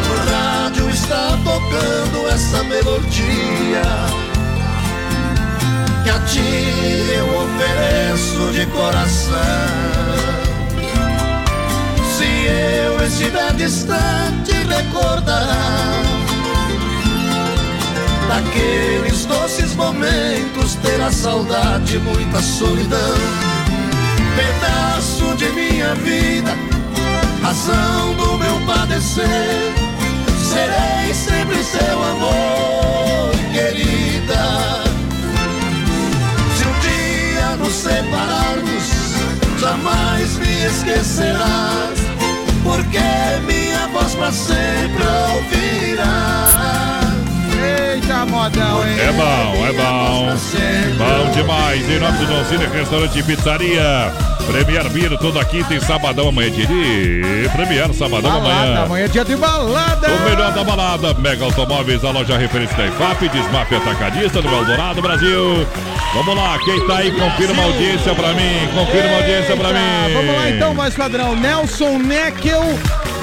O rádio está tocando essa melodia que a ti eu ofereço de coração. Eu estiver distante, recordará daqueles doces momentos, terá saudade, muita solidão. Pedaço de minha vida, razão do meu padecer. Serei sempre seu amor, querida. Se um dia nos separarmos, jamais me esquecerás, porque minha voz pra sempre ouvirás. Eita, modão, hein? É bom, é bom. Bom demais. Em nome do Doncini Restaurante e Pizzaria. Premier Beer, toda quinta e sabadão amanhã. De Premier, sabadão Balada, amanhã. amanhã é dia de balada. O melhor da balada, Mega Automóveis, a loja referência da IFAP, Desmaf Atacadista do Eldorado, Brasil. Vamos lá, quem tá aí, confirma a audiência pra mim, confirma a audiência pra mim. Vamos lá então, voz padrão. Nelson Neckel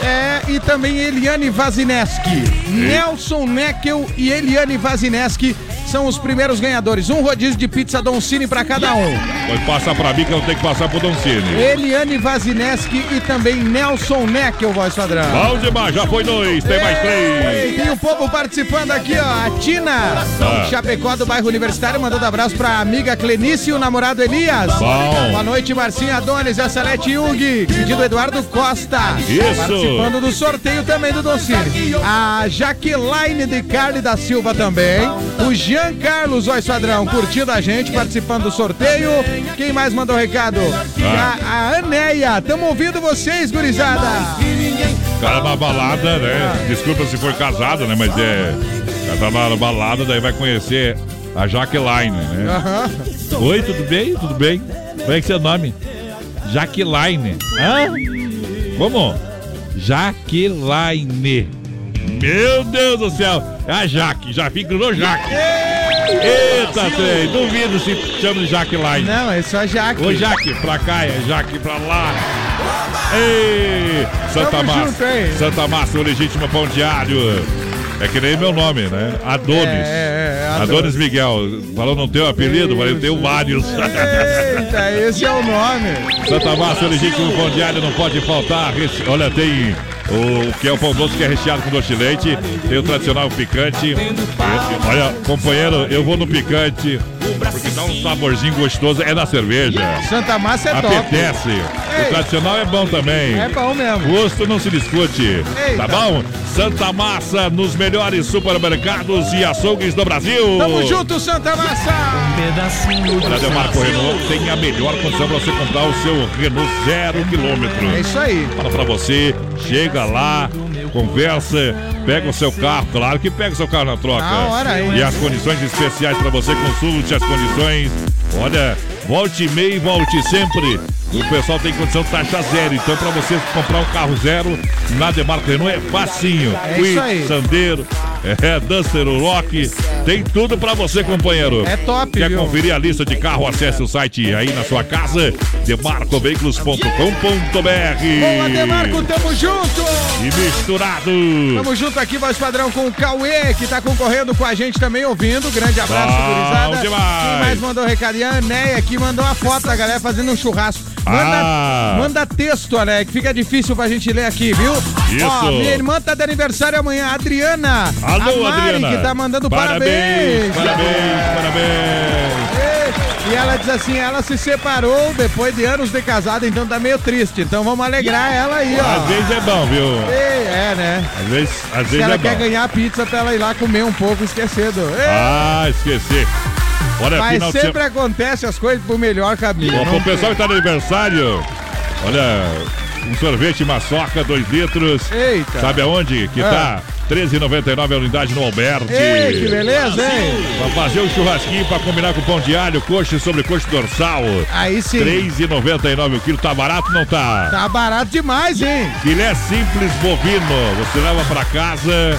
é, e também Eliane Vazineski. Nelson Neckel e Eliane Vazineski são os primeiros ganhadores. Um rodízio de pizza Don Cine pra cada um. Pode passar pra mim que eu tenho que passar pro Don Cine. Eliane Vazineski e também Nelson Neckel, voz padrão. Bom demais, já foi dois, tem mais três. E o povo participando aqui, ó. A Tina, Ah. Chapecó do bairro Universitário, mandando abraço pra amiga Clenice e o namorado Elias. Bom. Boa noite, Marcinha Adonis e a Salete Jung. Pedido Eduardo Costa. Isso. Participando do sorteio também do Docine. A Jaqueline de Carli da Silva também. O Jean Carlos, voz padrão, curtindo a gente, participando do sorteio. Quem mais mandou recado? Ah. A, a Aneia. Tamo ouvindo vocês, gurizada. Cara na balada, né? Desculpa se for casado, né? Mas é. Cara tá na balada, daí vai conhecer a Jaqueline, né? Aham. Oi, tudo bem? Tudo bem? Como é que é seu nome? Jaqueline. Hã? Como? Jaqueline. Meu Deus do céu! É a Jaque, já fica no Jaque. Eita, trem, duvido se chama de Jaqueline. Não, é só Jaque. Ô, Jaque, pra cá, é Jaque pra lá. Ei, Santa Massa. Santa Massa, o legítimo pão diário. É que nem meu nome, né? Adonis. É, é, é, Adonis. Adonis Miguel. Falou não tem um apelido, mas eu tenho vários. Eita, esse é o nome. Santa Massa, o legítimo pão diário não pode faltar. Olha, tem o que é o pão doce que é recheado com doce de leite. Tem o tradicional picante. Esse- olha, companheiro, eu vou no picante. Porque dá um saborzinho gostoso. É na cerveja. Santa Massa é top. Apetece. Ei. O tradicional é bom também. É bom mesmo. Gosto não se discute. Eita. Tá bom? Santa Massa nos melhores supermercados e açougues do Brasil. Tamo junto, Santa Massa. Olha, Demarco Renault tem a melhor condição para você comprar o seu Renault zero quilômetro. É isso aí. Fala pra você, chega lá, conversa, pega o seu carro, claro que pega o seu carro na troca. Na hora, hein? E as condições especiais pra você, consulte as condições. Olha, volte e meio e volte sempre. O pessoal tem condição taxa zero, então pra você comprar um carro zero na Demarco Renault é facinho. É aí. Sandeiro, é, Duster, Rock, tem tudo pra você, companheiro. É top, Quer viu? conferir a lista de carro? Acesse o site aí na sua casa, demarcoveículos.com.br. Boa, Demarco, tamo junto. E misturado. Tamo junto aqui, voz padrão, com o Cauê, que tá concorrendo com a gente também, ouvindo. Grande abraço, Bom gurizada. demais. Quem mais mandou recado? E a Anéia aqui mandou uma foto da galera fazendo um churrasco. Manda, Ah. manda texto, Ané, que fica difícil pra gente ler aqui, viu? Isso. Ó, minha irmã tá de aniversário amanhã, Adriana. Alô, a Mari, Adriana. que tá mandando Parabéns, parabéns. parabéns, parabéns. E ela diz assim, ela se separou depois de anos de casada, então tá meio triste. Então vamos alegrar ela aí, ó. Às vezes é bom, viu? Ei, É, né? Às vezes, às Se vezes ela é quer bom. ganhar pizza pra ela ir lá comer um pouco esquecido. Ei, Ah, esqueci. Olha, Mas sempre acontece as coisas pro melhor caminho. Bom, pro pessoal que tá no aniversário, olha, um sorvete maçoca, 2 litros. Eita. Sabe aonde que Ah. tá? 13,99 a unidade no Alberti. Ei, que beleza, hein? Pra fazer um churrasquinho pra combinar com pão de alho, coxa sobre coxa dorsal. Aí sim. 3,99 o quilo. Tá barato não tá? Tá barato demais, hein? Filé simples bovino. Você leva pra casa.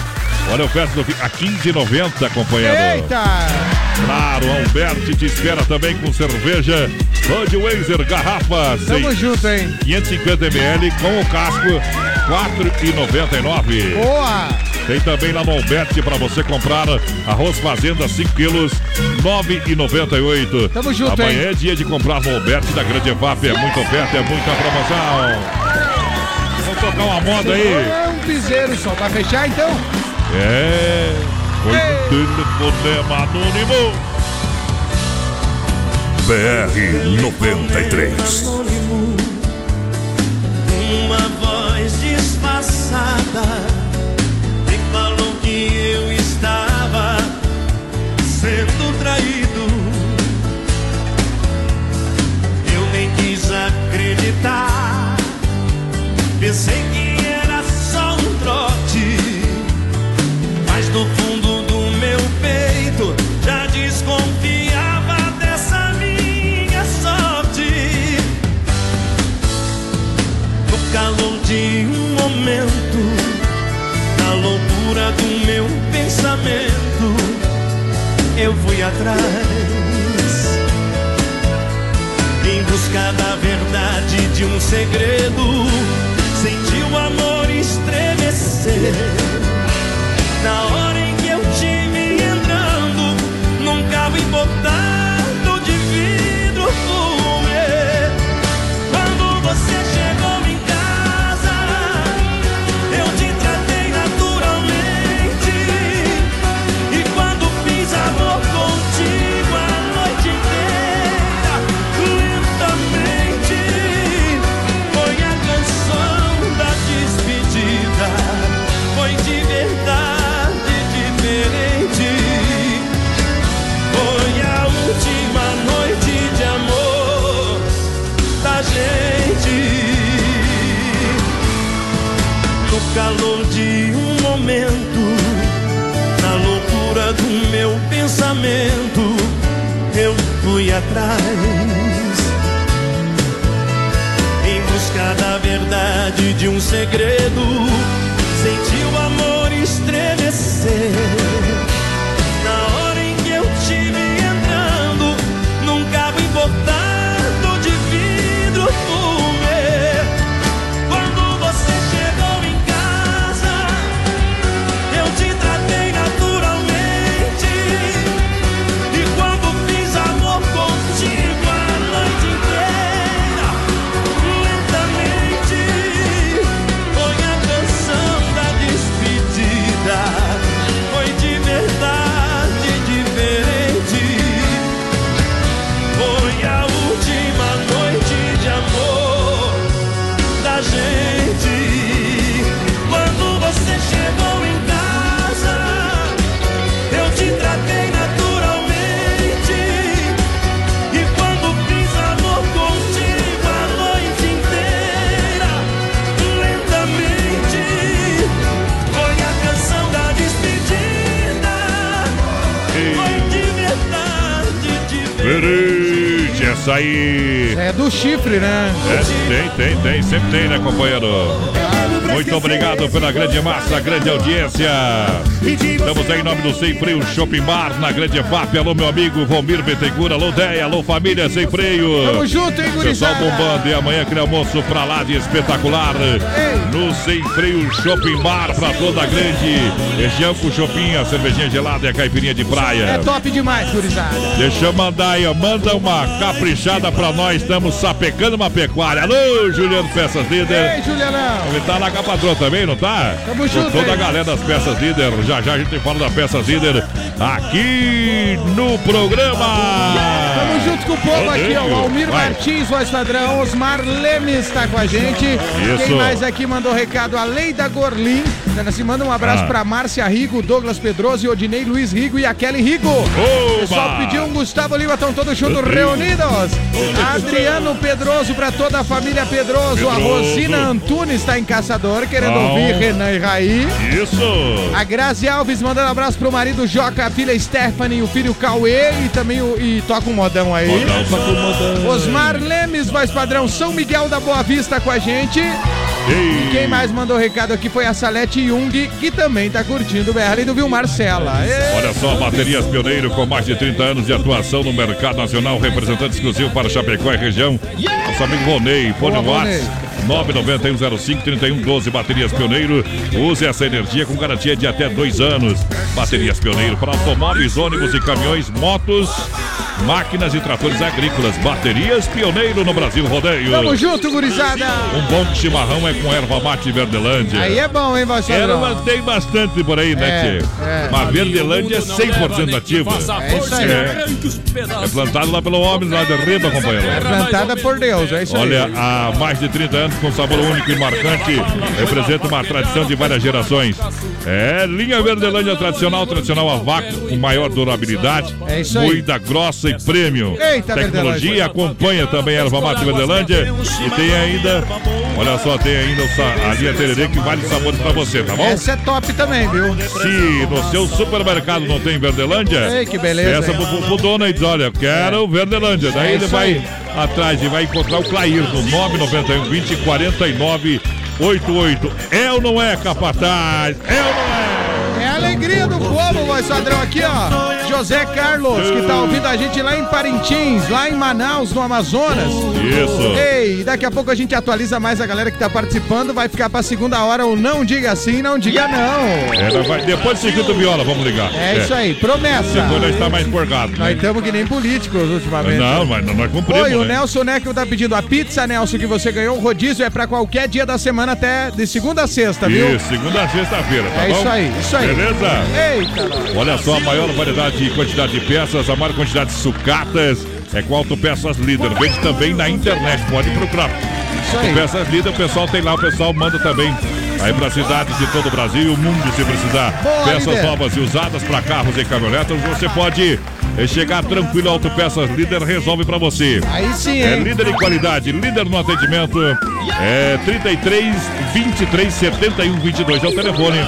Olha a oferta do a 15,90, companheiro. Eita! Claro, Alberti te espera também com cerveja Budweiser garrafa. Tamo junto, hein? 550 ml com o casco 4,99. Boa! Tem também lá no Alberti para você comprar arroz fazenda 5 quilos, 9,98. Tamo junto, Amanhã hein? é dia de comprar no Alberti da Grande EFAP. É muita oferta, é muita promoção. Vamos tocar uma moda aí. É um piseiro só. Vai fechar então? É. Foi um telefonema anônimo. BR 93. Uma voz disfarçada me falou que eu estava sendo traído. Eu nem quis acreditar. Pensei que no fundo do meu peito já desconfiava dessa minha sorte. No calor de um momento, na loucura do meu pensamento, eu fui atrás. Em busca da verdade de um segredo, senti o amor estremecer. Hora pensamento, eu fui atrás. Em busca da verdade de um segredo, senti o amor estremecer. Chifre, né? É, tem, tem, tem, sempre tem, né, companheiro? Muito obrigado pela grande massa, grande audiência. Estamos aí em nome do Sem Freio Shopping Bar, na grande EFAP. Alô, meu amigo Valmir Betecura, alô, Deia, alô, família Sem Freio. Tamo junto, hein, Pessoal gurizada? bombando e amanhã aquele almoço pra lá de espetacular. No Sem Freio Shopping Bar, pra toda a grande região com shopping, a cervejinha gelada e a caipirinha de praia. É top demais, gurizada. Deixa eu mandar aí. Manda uma caprichada pra nós. Estamos sapecando uma pecuária. Alô, Juliano Peças Líder. Ei, Julianão. Ele tá lá com patroa também, não tá? Tamo Com junto, toda a galera das Peças Líder. Já já a gente fala da Peças Líder aqui no programa. Tamo junto com o povo aqui, ó. O Almir Vai. Martins, voz padrão. Osmar Lemes tá com a gente. Isso. Quem mais aqui mandou recado? A Leida Gorlim. Dando assim, manda um abraço Ah. pra Márcia Rigo, Douglas Pedroso, Odinei Luiz Rigo e a Kelly Rigo. O pessoal pediu um Gustavo Lima, estão todos juntos reunidos. Adriano Pedroso pra toda a família Pedroso. A Pedroso. Rosina Antunes tá em Caçador, querendo Bom. ouvir Renan e Raí. Isso. A Grazi Alves mandando abraço pro marido Joca, a filha Stephanie, o filho Cauê e também o, e toca um modão aí. Modão, toca um modão. Osmar Lemes, voz padrão, São Miguel da Boa Vista com a gente. E quem mais mandou recado aqui foi a Salete Jung, que também tá curtindo o BR do Vilmar Marcela. Olha só, baterias pioneiro com mais de 30 anos de atuação no mercado nacional, representante exclusivo para Chapecó e região. Nosso amigo Vonei, põe no Boa, WhatsApp. Vonei. 991053112 Baterias Pioneiro. Use essa energia com garantia de até dois anos. Baterias Pioneiro para automóveis, ônibus e caminhões, motos, máquinas e tratores agrícolas. Baterias Pioneiro no Brasil Rodeio. Tamo junto, gurizada. Um bom chimarrão é com erva mate Verdelândia. Aí é bom, hein, você? Erva tem bastante por aí, né, É, Tchê? é. Mas Verdelândia é 100% ativa. É isso aí. É. É plantado lá pelo homem lá de Riba, companheiro. É plantada por Deus, é isso aí. Olha, há mais de 30 anos com sabor único e marcante, representa uma tradição de várias gerações. É, linha Verdelândia tradicional, tradicional a vácuo, com maior durabilidade. É isso aí. Moída grossa e prêmio. Eita, Tecnologia acompanha também a erva mate Verdelândia. E tem ainda, olha só, tem ainda a linha Tererê que vale sabores pra você, tá bom? Essa é top também, viu? Se no seu supermercado não tem Verdelândia, Ei, que beleza, peça pro, pro, dono e diz, olha, quero Verdelândia. Daí É ele vai atrás e vai encontrar o Clair no 991 20 49 88. É ou não é, capataz? É ou não é? É a alegria do povo, voz padrão. Aqui, ó. José Carlos, que tá ouvindo a gente lá em Parintins, lá em Manaus, no Amazonas. Isso. Ei, daqui a pouco a gente atualiza mais a galera que tá participando. Vai ficar pra segunda hora o não diga sim, não diga não. Ela vai, depois de segundo viola, vamos ligar. É isso aí, promessa. Depois nós está mais. Nós Né? estamos que nem políticos ultimamente. Não, mas nós cumprimos. Oi, o né? Nelson Neckel tá pedindo a pizza, Nelson, que você ganhou. O rodízio é pra qualquer dia da semana, até de segunda a sexta, viu? Isso, segunda a sexta-feira, tá É bom? isso aí, isso aí. Beleza? Eita, nós. Olha só, a maior variedade e quantidade de peças, a maior quantidade de sucatas é com Autopeças Líder. Vende também na internet, pode procurar. Autopeças Líder, o pessoal tem lá, o pessoal manda também aí para cidades de todo o Brasil e o mundo se precisar. Boa, Peças líder. novas e usadas para carros e caminhonetas, você pode chegar tranquilo, Autopeças Líder resolve para você. Aí sim, É hein? líder em qualidade, líder no atendimento. É 33 23 71 22 é o telefone.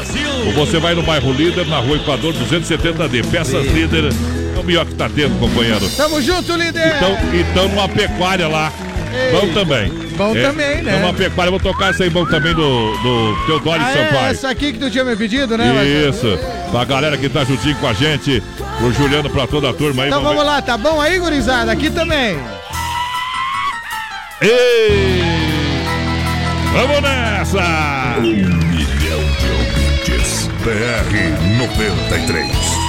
Ou você vai no bairro Líder, na rua Equador 270D. Peças Líder é o melhor que tá tendo, companheiro. Tamo junto, líder! Então, então numa pecuária lá. Bom também. Bom também, né? Numa pecuária, eu vou tocar essa aí bom também do, do Teodoro Ah, é Sampaio. essa aqui que tu tinha me pedido, né? Isso, pra galera que tá juntinho com a gente, pro Juliano, pra toda a turma aí. Então vamos vamos lá, tá bom aí, gurizada? Aqui também. Ei! Vamos nessa! Um milhão de ouvintes. BR 93.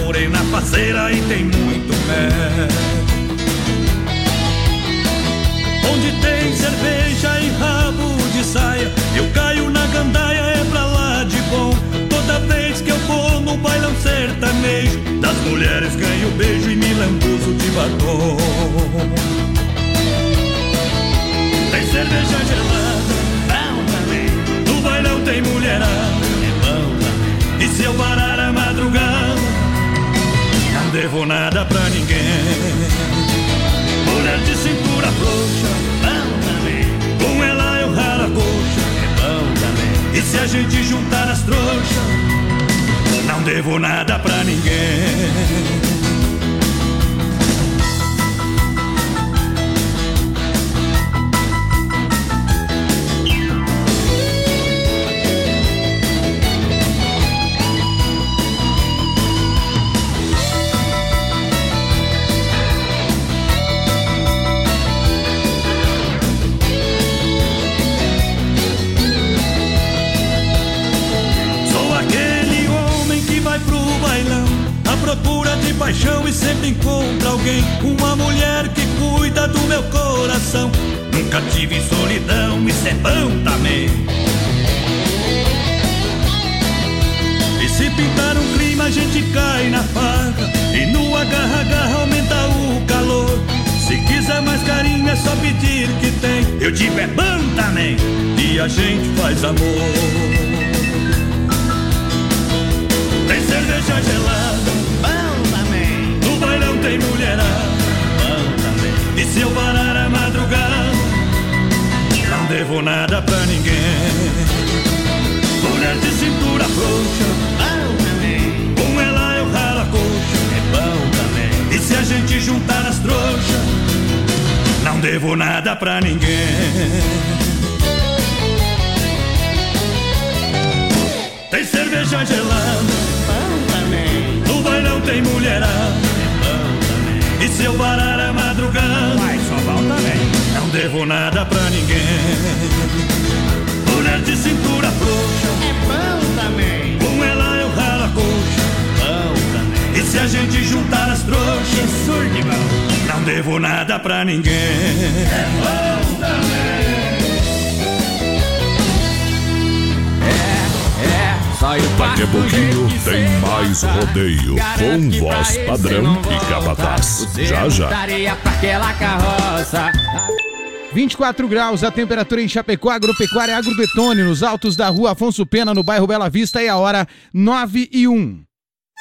Morena faceira e tem muito mé Onde tem cerveja e rabo de saia Eu caio na gandaia, é pra lá de bom Toda vez que eu vou no bailão sertanejo Das mulheres ganho beijo e me lambuzo de batom tem cerveja gelada, bom também. No bailão tem mulherada, bom também. E se eu parar a madrugada, não devo nada pra ninguém. Mulher de cintura frouxa, bom também. Com ela eu raro a coxa, é bom também. E se a gente juntar as trouxas, não devo nada pra ninguém. Paixão e sempre encontra alguém. Uma mulher que cuida do meu coração. Nunca tive solidão, isso é bom também. E se pintar um clima, a gente cai na farra. E no agarra-agarra aumenta o calor. Se quiser mais carinho, é só pedir que tem. Eu digo é bom também. E a gente faz amor. Tem cerveja gelada, tem mulherão. E se eu parar a madrugada Não devo nada pra ninguém. Mulher de cintura frouxa Com ela eu ralo a coxa. É e se a gente juntar as trouxas Não devo nada pra ninguém. Devo nada pra ninguém. Mulher de cintura frouxa, é bom também. Com ela eu ralo a coxa, bom também. E se a gente juntar as trouxas, é surdo bom. Não devo nada pra ninguém. É bom também. Daqui a pouquinho tem mais rodeio com voz padrão e capataz. Já já. Daria pra aquela carroça. 24 graus a temperatura em Chapecó, Agropecuária Agrodetone, nos altos da rua Afonso Pena, no bairro Bela Vista, e a hora 9 e 1.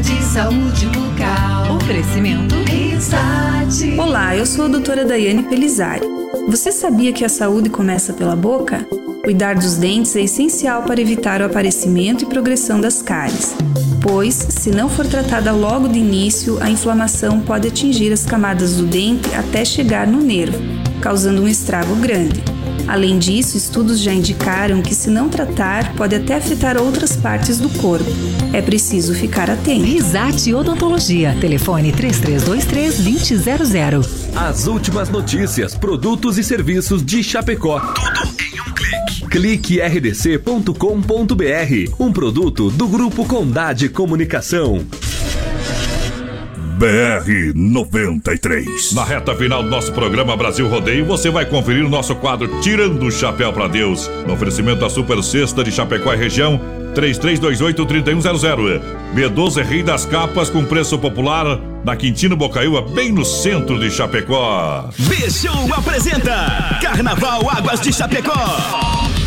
De saúde bucal. Oferecimento. Risate. Olá, eu sou a doutora Daiane Pelizari. Você sabia que a saúde começa pela boca? Cuidar dos dentes é essencial para evitar o aparecimento e progressão das cáries, pois, se não for tratada logo de início, a inflamação pode atingir as camadas do dente até chegar no nervo, causando um estrago grande. Além disso, estudos já indicaram que, se não tratar, pode até afetar outras partes do corpo. É preciso ficar atento. Risate Odontologia. Telefone 3323-2000. As últimas notícias, produtos e serviços de Chapecó. Tudo em um clique. Clique rdc.com.br. Um produto do Grupo Condade Comunicação. BR 93. Na reta final do nosso programa Brasil Rodeio, você vai conferir o nosso quadro Tirando o Chapéu para Deus. No oferecimento da Super Sexta de Chapecó e região, 3328-3100. B12 é Rei das Capas com preço popular na Quintino Bocaiúva, bem no centro de Chapecó. B-Show apresenta Carnaval Águas de Chapecó.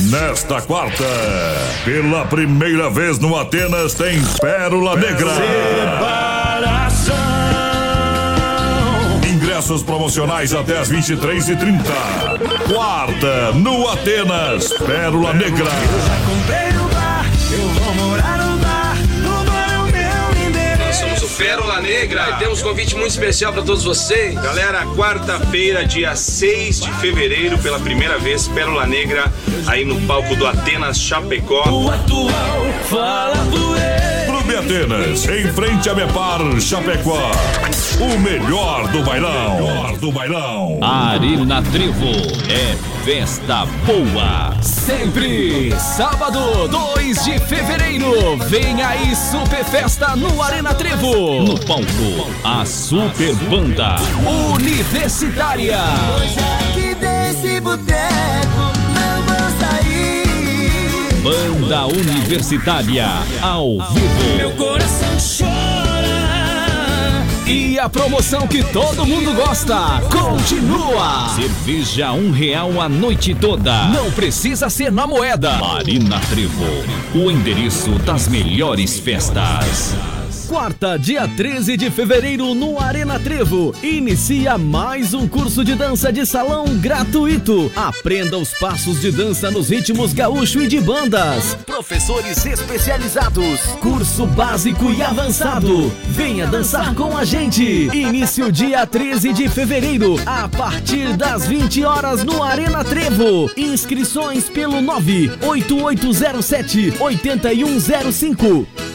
Nesta quarta, pela primeira vez no Atenas, tem Pérola Negra. Ingressos promocionais até as 23h30. Quarta, no Atenas, Pérola Negra. Comprei no bar, Pérola Negra e temos um convite muito especial para todos vocês. Galera, quarta-feira, dia 6 de fevereiro, pela primeira vez, Pérola Negra, aí no palco do Atenas Chapecó. O atual fala do Clube Atenas, em frente a Bepar, Chapecó. O melhor do bailão. Melhor do bailão. Arena Trevo é festa boa. Sempre. Sábado, 2 de fevereiro. Vem aí Super Festa no Arena Trevo. No palco, a Super Banda Universitária. Hoje aqui desse boteco Banda Universitária ao vivo. Meu coração chora. E a promoção que todo mundo gosta continua. Cerveja um real a noite toda. Não precisa ser na moeda. Marina Trevo, o endereço das melhores festas. Quarta, dia 13 de fevereiro, no Arena Trevo, inicia mais um curso de dança de salão gratuito. Aprenda os passos de dança nos ritmos gaúcho e de bandas. Professores especializados. Curso básico e avançado. Venha dançar com a gente. Início dia 13 de fevereiro, a partir das 20 horas no Arena Trevo. Inscrições pelo 98807 8105.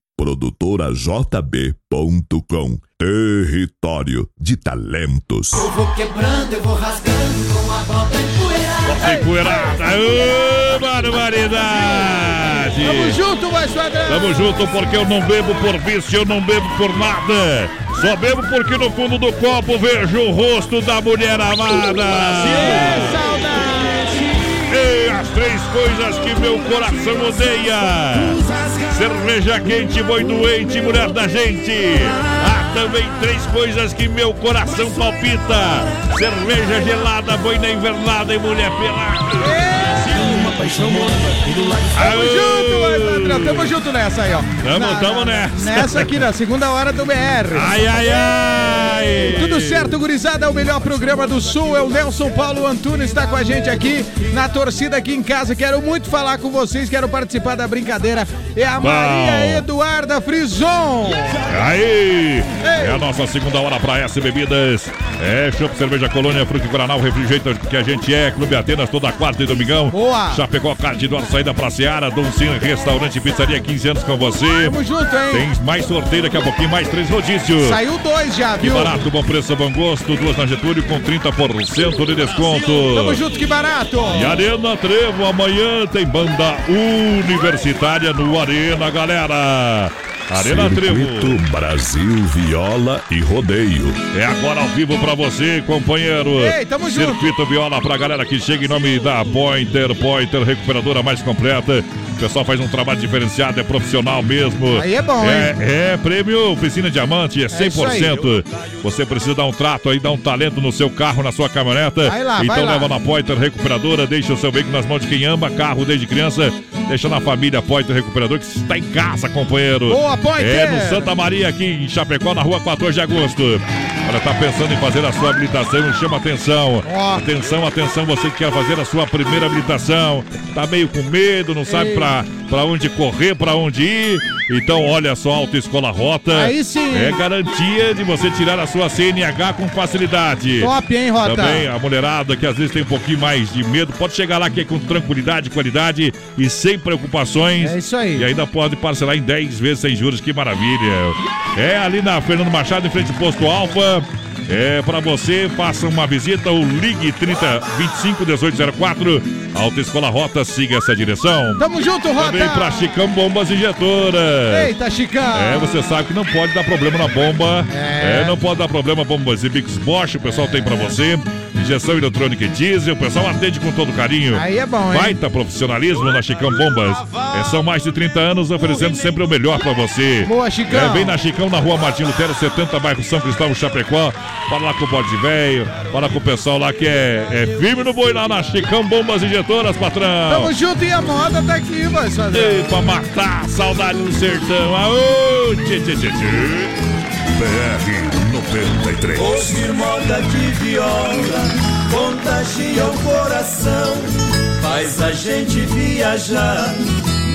produtorajb.com Território de talentos. Eu vou quebrando, eu vou rasgando com a bota empoeirada. Empoeirada, ô barbaridade! Tamo junto, mais padrão! Tamo junto porque eu não bebo por vício, eu não bebo por nada. Só bebo porque no fundo do copo vejo o rosto da mulher amada. E as três coisas que meu coração odeia: cerveja quente, boi doente, mulher da gente. Há também três coisas que meu coração palpita: cerveja gelada, boina invernada e mulher pelada. Tamo junto! Tamo junto nessa aí, ó. Tamo, Na- tamo nessa. Nessa aqui, na segunda hora do BR. Ai, ai, ai! Tudo certo, gurizada? É o melhor programa do Sul. É o Nelson Paulo Antunes, está com a gente aqui na torcida aqui em casa. Quero muito falar com vocês, quero participar da brincadeira. É a Bom. Maria Eduarda Frison. Aí! É a nossa segunda hora para S Bebidas. É Chopp Cerveja Colônia, Fruque Guaraná, o refrigerante que a gente é. Clube Atenas toda quarta e domingão. Boa! Chapecó, Card do saída pra Seara. Doncinho Restaurante e Pizzaria, 15 anos com você. Tamo junto, hein? Tem mais sorteio daqui a pouquinho, mais três rodízios. Saiu dois já, Que viu? barato, bom preço, bom gosto. Duas na Getúlio com 30% de desconto. Tamo junto, que barato. E Arena Trevo, amanhã tem banda universitária no Arena, galera. Arena Trevo. Circuito Brasil Viola e Rodeio. É agora ao vivo pra você, companheiro. Ei, tamo junto. Circuito Viola pra galera que chega em nome da Pointer, Pointer, recuperadora mais completa. O pessoal faz um trabalho diferenciado, é profissional mesmo. Aí é bom, é, hein? É, prêmio Oficina Diamante, é É isso aí. 100%. Você precisa dar um trato aí, dar um talento no seu carro, na sua caminhoneta. Vai lá, então vai lá. leva na Pointer Recuperadora, deixa o seu veículo nas mãos de quem ama carro desde criança. Deixa na família Pointer Recuperador que está em casa, companheiro. Boa, Pointer! É no Santa Maria, aqui em Chapecó, na rua 14 de agosto. Olha, tá pensando em fazer a sua habilitação? Chama atenção. Atenção, atenção, você que quer fazer a sua primeira habilitação. Tá meio com medo, não sabe pra, pra onde correr, pra onde ir. Então, olha só, Autoescola Rota. Aí sim. É garantia de você tirar a sua CNH com facilidade. Top, hein, Rota? Também a mulherada que às vezes tem um pouquinho mais de medo, pode chegar lá que é com tranquilidade, qualidade e sem preocupações. É isso aí. E ainda pode parcelar em 10 vezes sem juros, que maravilha. É ali na Fernando Machado, em frente ao posto Alfa. É para você, faça uma visita ou ligue 30 25 1804. Autoescola Rota, siga essa direção. Tamo junto, Rota. Também pra Chicão Bombas Injetoras. Eita, Chicão. É, você sabe que não pode dar problema na bomba. É. É, não pode dar problema bombas e Bix Bosch, o pessoal tem pra você. Injeção eletrônica e diesel, o pessoal atende com todo carinho. Aí é bom, hein? Baita profissionalismo na Chicão Bombas. É, são mais de 30 anos oferecendo sempre o melhor pra você. Boa, Chicão. É, vem na Chicão, na rua Martin Lutero, 70, bairro São Cristóvão, Chapecó. Fala lá com o bode velho, fala com o pessoal lá que é, é firme no boi lá na Chicão Bombas Injetoras, patrão. Tamo junto e a moda tá aqui, vai fazer. Ei, pra matar a saudade do sertão. Aô, tchê, tchê, tchê, tchê. BR 93. Ouvir moda de viola contagia o coração, faz a gente viajar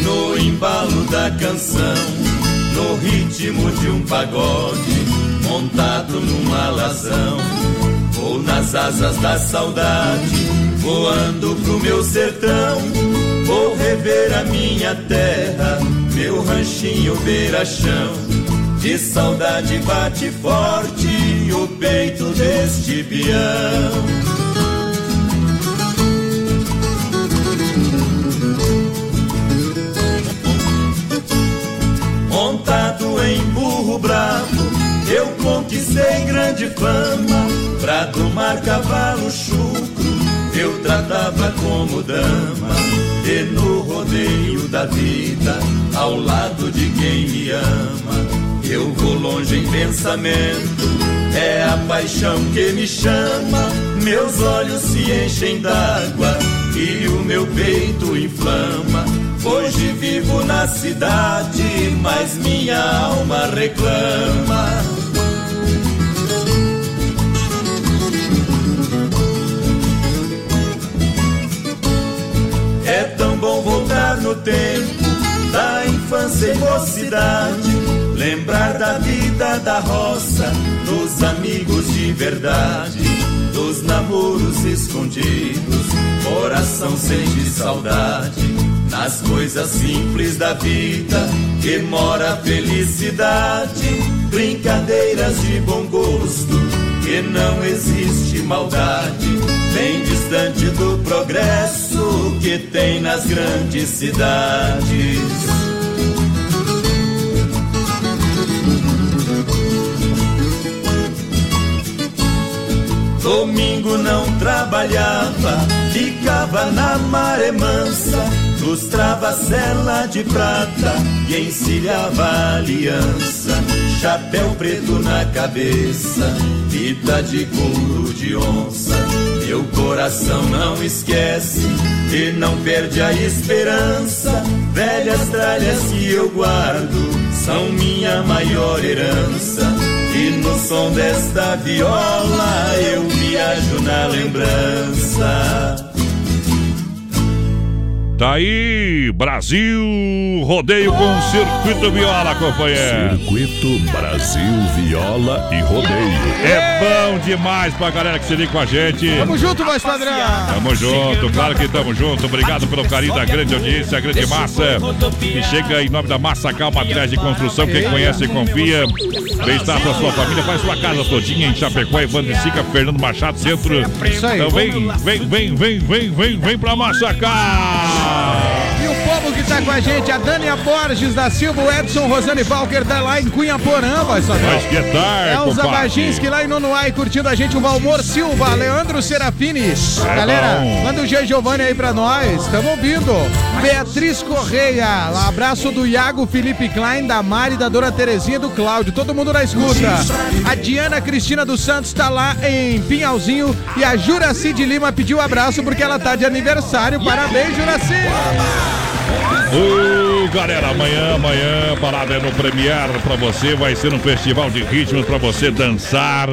no embalo da canção, no ritmo de um pagode montado numa alazão. Vou nas asas da saudade, voando pro meu sertão. Vou rever a minha terra, meu ranchinho beira-chão. De saudade bate forte o peito deste peão. Montado em burro bravo, eu conquistei grande fama. Pra domar cavalo chucro, eu tratava como dama. E no rodeio da vida, ao lado de quem me ama, eu vou longe em pensamento. É a paixão que me chama, meus olhos se enchem d'água e o meu peito inflama. Hoje vivo na cidade, mas minha alma reclama. No tempo da infância e mocidade. Lembrar da vida da roça, dos amigos de verdade, dos namoros escondidos, coração sente saudade. Nas coisas simples da vida que mora a felicidade, brincadeiras de bom gosto, que não existe maldade, bem distante do progresso que tem nas grandes cidades. Domingo não trabalhava, ficava na maré mansa, lustrava cela de prata e encilhava aliança. Chapéu preto na cabeça, fita de couro de onça. Meu coração não esquece e não perde a esperança. Velhas tralhas que eu guardo são minha maior herança. E no som desta viola eu viajo na lembrança. Tá aí, Brasil, rodeio com Circuito Viola, companheiro. Circuito Brasil Viola e Rodeio. É bom demais pra galera que se liga com a gente. Tamo junto, voz padrão. Tamo junto, claro que tamo junto. Obrigado pelo carinho da grande audiência, a grande massa. Que chega em nome da Massa Calma Atrás de Construção. Quem conhece e confia. Bem-estar pra sua família. Faz sua casa todinha em Chapecó, Evandro Sica, Fernando Machado, Centro. Isso aí. Então vem, vem, vem, vem, vem, vem, vem pra Massacar. E o povo que tá com a gente, a Dânia Borges da Silva, o Edson Rosane Walker tá lá em Cunhaporã, vai saber. Mas que tal, Elza? Baginski lá em Nonoai curtindo a gente, o Valmor Silva, Leandro Serafini. Galera, bom. manda o G Giovanni aí pra nós, estamos ouvindo. Beatriz Correia, lá, abraço do Iago Felipe Klein, da Mari, da Dona Terezinha e do Cláudio, todo mundo na escuta. A Diana Cristina dos Santos tá lá em Pinhalzinho e a Juraci de Lima pediu abraço porque ela tá de aniversário. Parabéns, Juraci! Ô, galera, amanhã, amanhã, parada é no Premier pra você. Vai ser um festival de ritmos pra você dançar.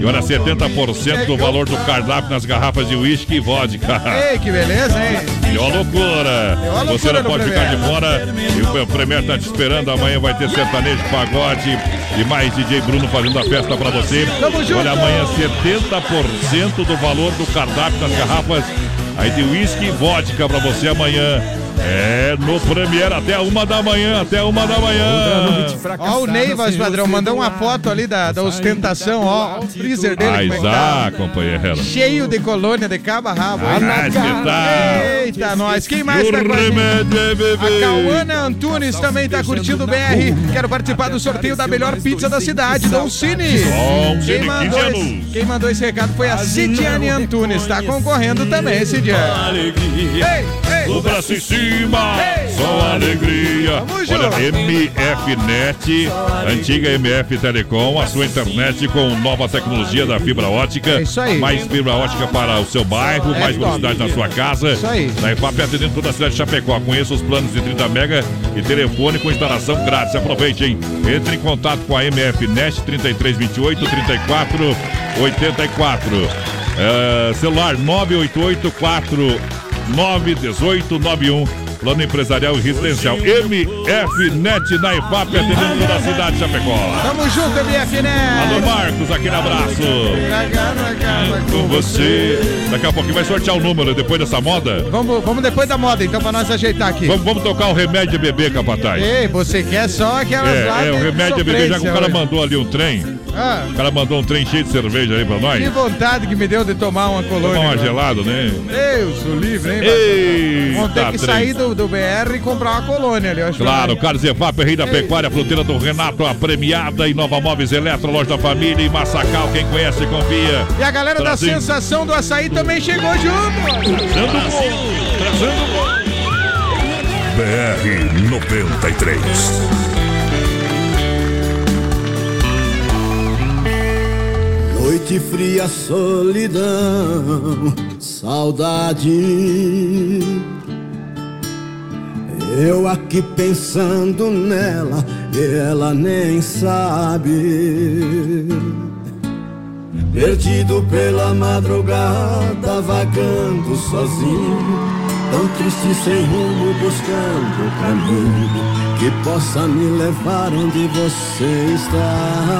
E olha, 70% do valor do cardápio nas garrafas de uísque e vodka. Ei, que beleza, hein? Uma loucura. Uma Você loucura não pode ficar de fora. E o Premier tá te esperando. Amanhã vai ter sertanejo, pagode e mais DJ Bruno fazendo a festa pra você. Tamo junto. Olha, amanhã 70% do valor do cardápio das garrafas aí de uísque e vodka pra você amanhã. É no Premier até uma da manhã, até uma da manhã. Ó, o Ney, voz padrão, mandou uma foto ali da, da ostentação, ó, o freezer dele. como é tá. Ah, companheiro. Cheio de colônia de cabo a rabo. Ah, que tal? Eita, nós. Quem mais tá com a gente? A Cauana Antunes também tá curtindo o BR. Quero participar do sorteio da melhor pizza da cidade, Dom Cine. Quem mandou, 15 esse, quem mandou esse recado foi a Cidiane Antunes. Tá concorrendo também esse dia. Ei, ei. O braço em cima, só alegria. Olha, MFNet, antiga MF Telecom, a sua internet com nova tecnologia da fibra ótica. É isso aí. Mais fibra ótica para o seu bairro, É mais top. velocidade na sua casa. Isso aí. Na EFAP atendendo toda a cidade de Chapecó. Conheça os planos de 30 mega e telefone com instalação grátis. Aproveite, hein? Entre em contato com a MFNet 3328 34 84. É, celular 988 91891. Plano empresarial e residencial. MF Net na IFAP, atendendo toda a cidade de Chapecó. Tamo junto, MF, né? Alô, Marcos, aquele abraço. Com você. Daqui a pouquinho vai sortear o número depois dessa moda. Vamos, vamos depois da moda, então, pra nós ajeitar aqui. Vamos, vamos tocar o remédio de bebê, capataz. Ei, você quer só aquelas lá É, é, o remédio de bebê, já que o cara sofrência, mandou ali um trem. Ah. O cara mandou um trem cheio de cerveja aí pra nós. Que vontade que me deu de tomar uma colônia. Tomar uma agora. gelada, né? Deus, o livre, hein? Eita, Vamos ter que trem. sair do, do, do BR e comprar uma colônia ali. eu acho Claro, que- Carlos Evap, Rei da Pecuária, fruteira do Renato, a premiada e Nova Móveis Eletro, loja da família e Massacal, quem conhece, confia. E a galera da Trazendo- sensação do açaí também chegou junto. Trazendo gol, trazendo gol. BR 93. Noite fria, solidão, saudade. Eu aqui pensando nela e ela nem sabe. Perdido pela madrugada, vagando sozinho, tão triste sem rumo, buscando o caminho que possa me levar onde você está.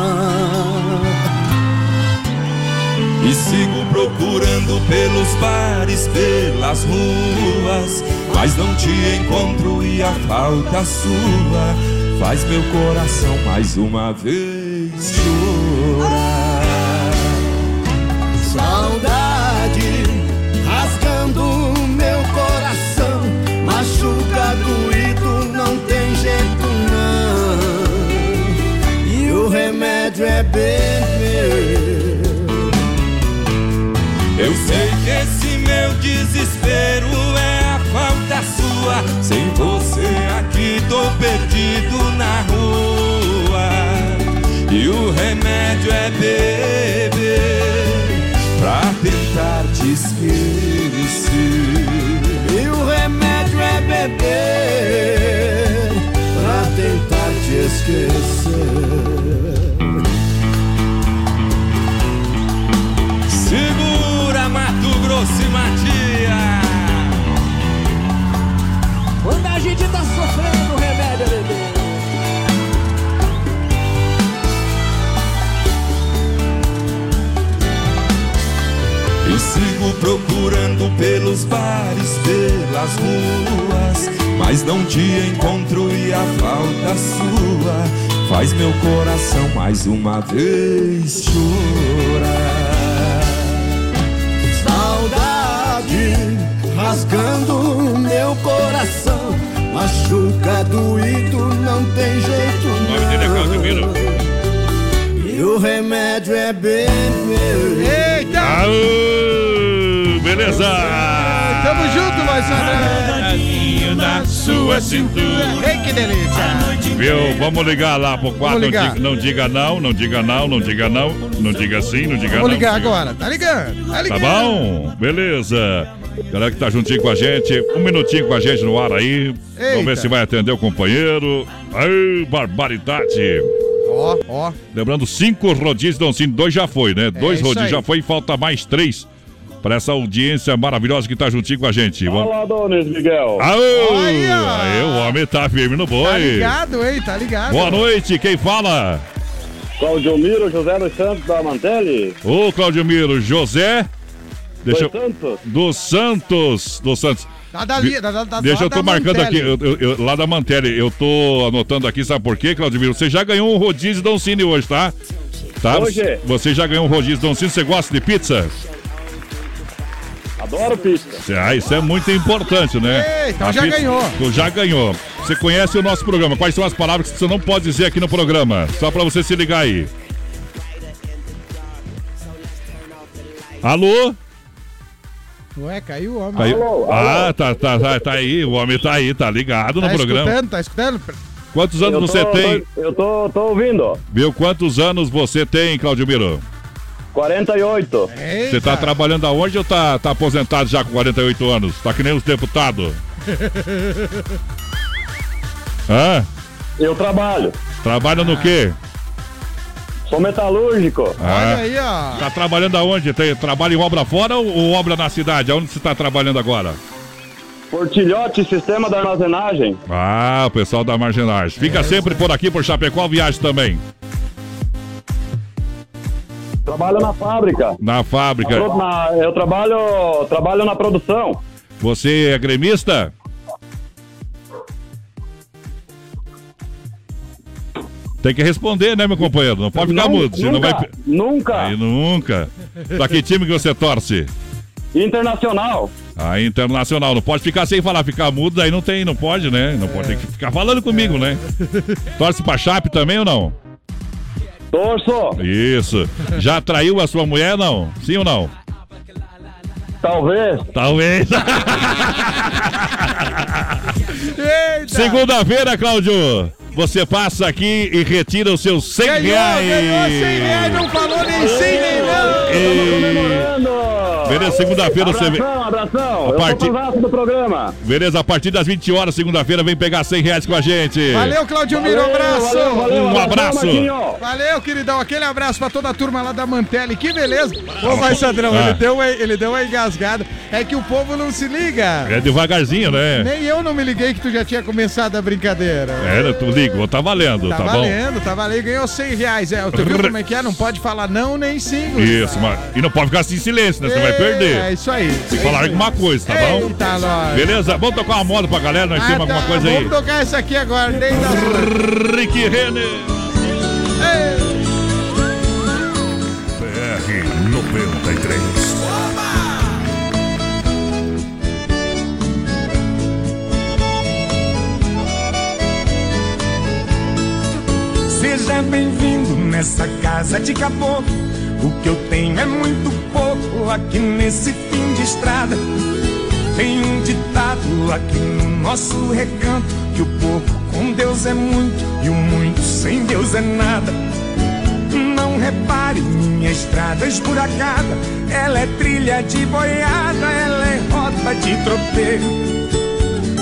E sigo procurando pelos bares, pelas ruas, mas não te encontro e a falta sua faz meu coração mais uma vez chorar. Sua. Sem você aqui tô perdido na rua. E o remédio é beber pra tentar te esquecer. E o remédio é beber pra tentar te esquecer. Segura Mato Grosso e Matias. Procurando pelos bares, pelas ruas, mas não te encontro e a falta sua faz meu coração mais uma vez chorar. Saudade rasgando meu coração, machuca doído, não tem jeito O nome dele é. E o remédio é beber. Eita! Aô, beleza! Tamo junto, mais na sua cintura. Ei, que delícia! Viu? Vamos ligar lá pro quadro. Não diga, não diga não, não diga não, não diga não, não diga sim, não diga Vou não. ligar agora. Tá ligando? Tá Tá ligando. bom? Beleza. Galera que tá juntinho com a gente, um minutinho com a gente no ar aí. Vamos ver Eita. se vai atender o companheiro. Ai, barbaridade. Ó, ó. Lembrando, cinco rodízios, não, sim, dois já foi, né? Dois isso rodízios aí. já foi e falta mais três para essa audiência maravilhosa que tá juntinho com a gente. Vamos... Fala, Donis Miguel. Aô! Aí, o homem tá firme no boi. Tá ligado, hein? Tá ligado. Boa noite, quem fala? Claudio Miro, José dos Santos da Mantelli. Ô, Claudio Miro, José. Deixa Dos Santos. Dos Santos. Dos Santos. Tá dali, da, da, da, Deixa eu tô da marcando Mantelli. aqui, eu- eu- eu- lá da Mantelli, eu tô anotando aqui, sabe por quê, Claudio Miro? Você já ganhou um rodízio Don Cine hoje, tá? tá? Hoje? Você já ganhou um rodízio Don Cine, você gosta de pizza? Adoro pizza. Ah, isso é muito importante, né? Ei, então A já ganhou. Tu já ganhou. Você conhece o nosso programa. Quais são as palavras que você não pode dizer aqui no programa? Só pra você se ligar aí. Alô? Ué, caiu o homem. Caiu? Ah, tá, tá, tá, tá aí. O homem tá aí, tá ligado no Tá programa. escutando, tá escutando? Quantos anos Eu você tô- tem? Eu tô, tô ouvindo. Viu? Quantos anos você tem, Claudio Miro? 48. Você tá trabalhando aonde ou tá, tá aposentado já com 48 anos? Tá que nem os deputados? Hã? Eu trabalho. Trabalha no quê? Sou metalúrgico. Ah, aí, ó. Tá trabalhando aonde? Tem, trabalha em obra fora ou, ou obra na cidade? Aonde você tá trabalhando agora? Portilhote, sistema de armazenagem. Ah, o pessoal da Marginais. Fica sempre por aqui, por Chapecó, viagem também. Trabalho na fábrica. Na fábrica. Na na- eu trabalho, trabalho na produção. Você é gremista? Tem que responder, né, meu companheiro? Não pode ficar mudo, nunca, vai. Nunca. Aí nunca. Pra que time que você torce? Internacional. A Internacional. Não pode ficar sem falar, ficar mudo, aí não tem, não pode, né? Não pode ter que ficar falando comigo, né? Torce pra Chape também ou não? Torço. Isso. Já traiu a sua mulher, não? Sim ou não? Talvez. Talvez. Segunda-feira, Cláudio. Você passa aqui e retira os seus 100 Ganhou, reais. ganhou 100 reais, não falou nem sim nem não. Beleza, segunda-feira você vem. Abração, abração. A partir- do programa. Beleza, a partir das 20 horas, segunda-feira, vem pegar 100 reais com a gente. Valeu, Claudio Miro, Valeu, abraço. valeu, valeu, Um abraço. Marquinho. Valeu, queridão. Aquele abraço pra toda a turma lá da Mantelli. Que beleza. Ô, vai, Sandrão, Ah. ele, deu uma, ele deu uma engasgada. É que o povo não se liga. É devagarzinho, né? Nem eu não me liguei que tu já tinha começado a brincadeira. É, tu liga, tá valendo, Tá, tá, bom? valendo, tá valendo. Ganhou 100 reais. É, tu viu como é que é? Não pode falar não nem sim. Isso, mas. E não pode ficar assim em silêncio, né? Você vai perder. É isso aí. Tem que falar alguma coisa, tá bom? Eita, nós. Beleza? Vamos tocar uma moda pra galera, nós Ah, temos alguma tá, coisa aí. Vamos tocar essa aqui agora, desde a... Rick Renner. BR 93. Seja bem-vindo nessa casa de caboclo. O que eu tenho é muito pouco aqui nesse fim de estrada. Tem um ditado aqui no nosso recanto: que o pouco com Deus é muito e o muito sem Deus é nada. Não repare minha estrada esburacada. Ela é trilha de boiada, ela é rota de tropeiro.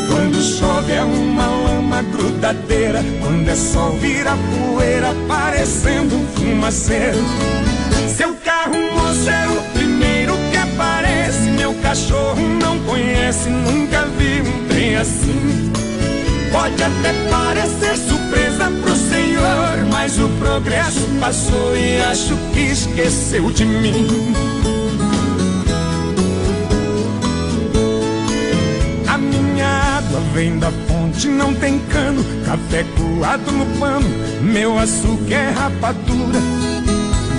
Quando chove é uma lama grudadeira, quando é sol vira poeira, parecendo um fumaceiro. Seu carro, moço, é o primeiro que aparece. Meu cachorro não conhece, nunca vi um trem assim. Pode até parecer surpresa pro senhor, mas o progresso passou e acho que esqueceu de mim. A minha água vem da fonte, não tem cano. Café coado no pano, meu açúcar é rapadura.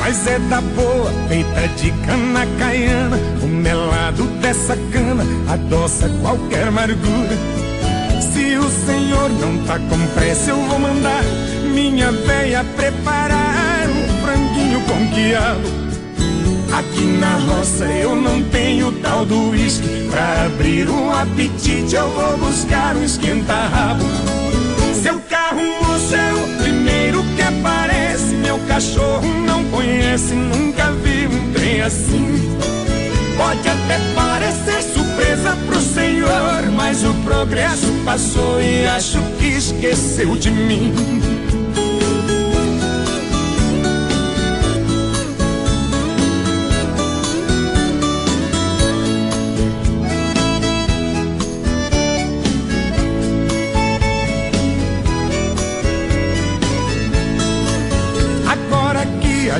Mas é da boa, feita de cana caiana. O melado dessa cana adoça qualquer amargura. Se o senhor não tá com pressa, eu vou mandar minha véia preparar um franguinho com quiabo. Aqui na roça eu não tenho tal do uísque Pra abrir um apetite eu vou buscar um esquenta-rabo Seu carro, moço, é o primeiro que Meu cachorro não conhece, nunca vi um trem assim. Pode até parecer surpresa pro senhor Mas o progresso passou e acho que esqueceu de mim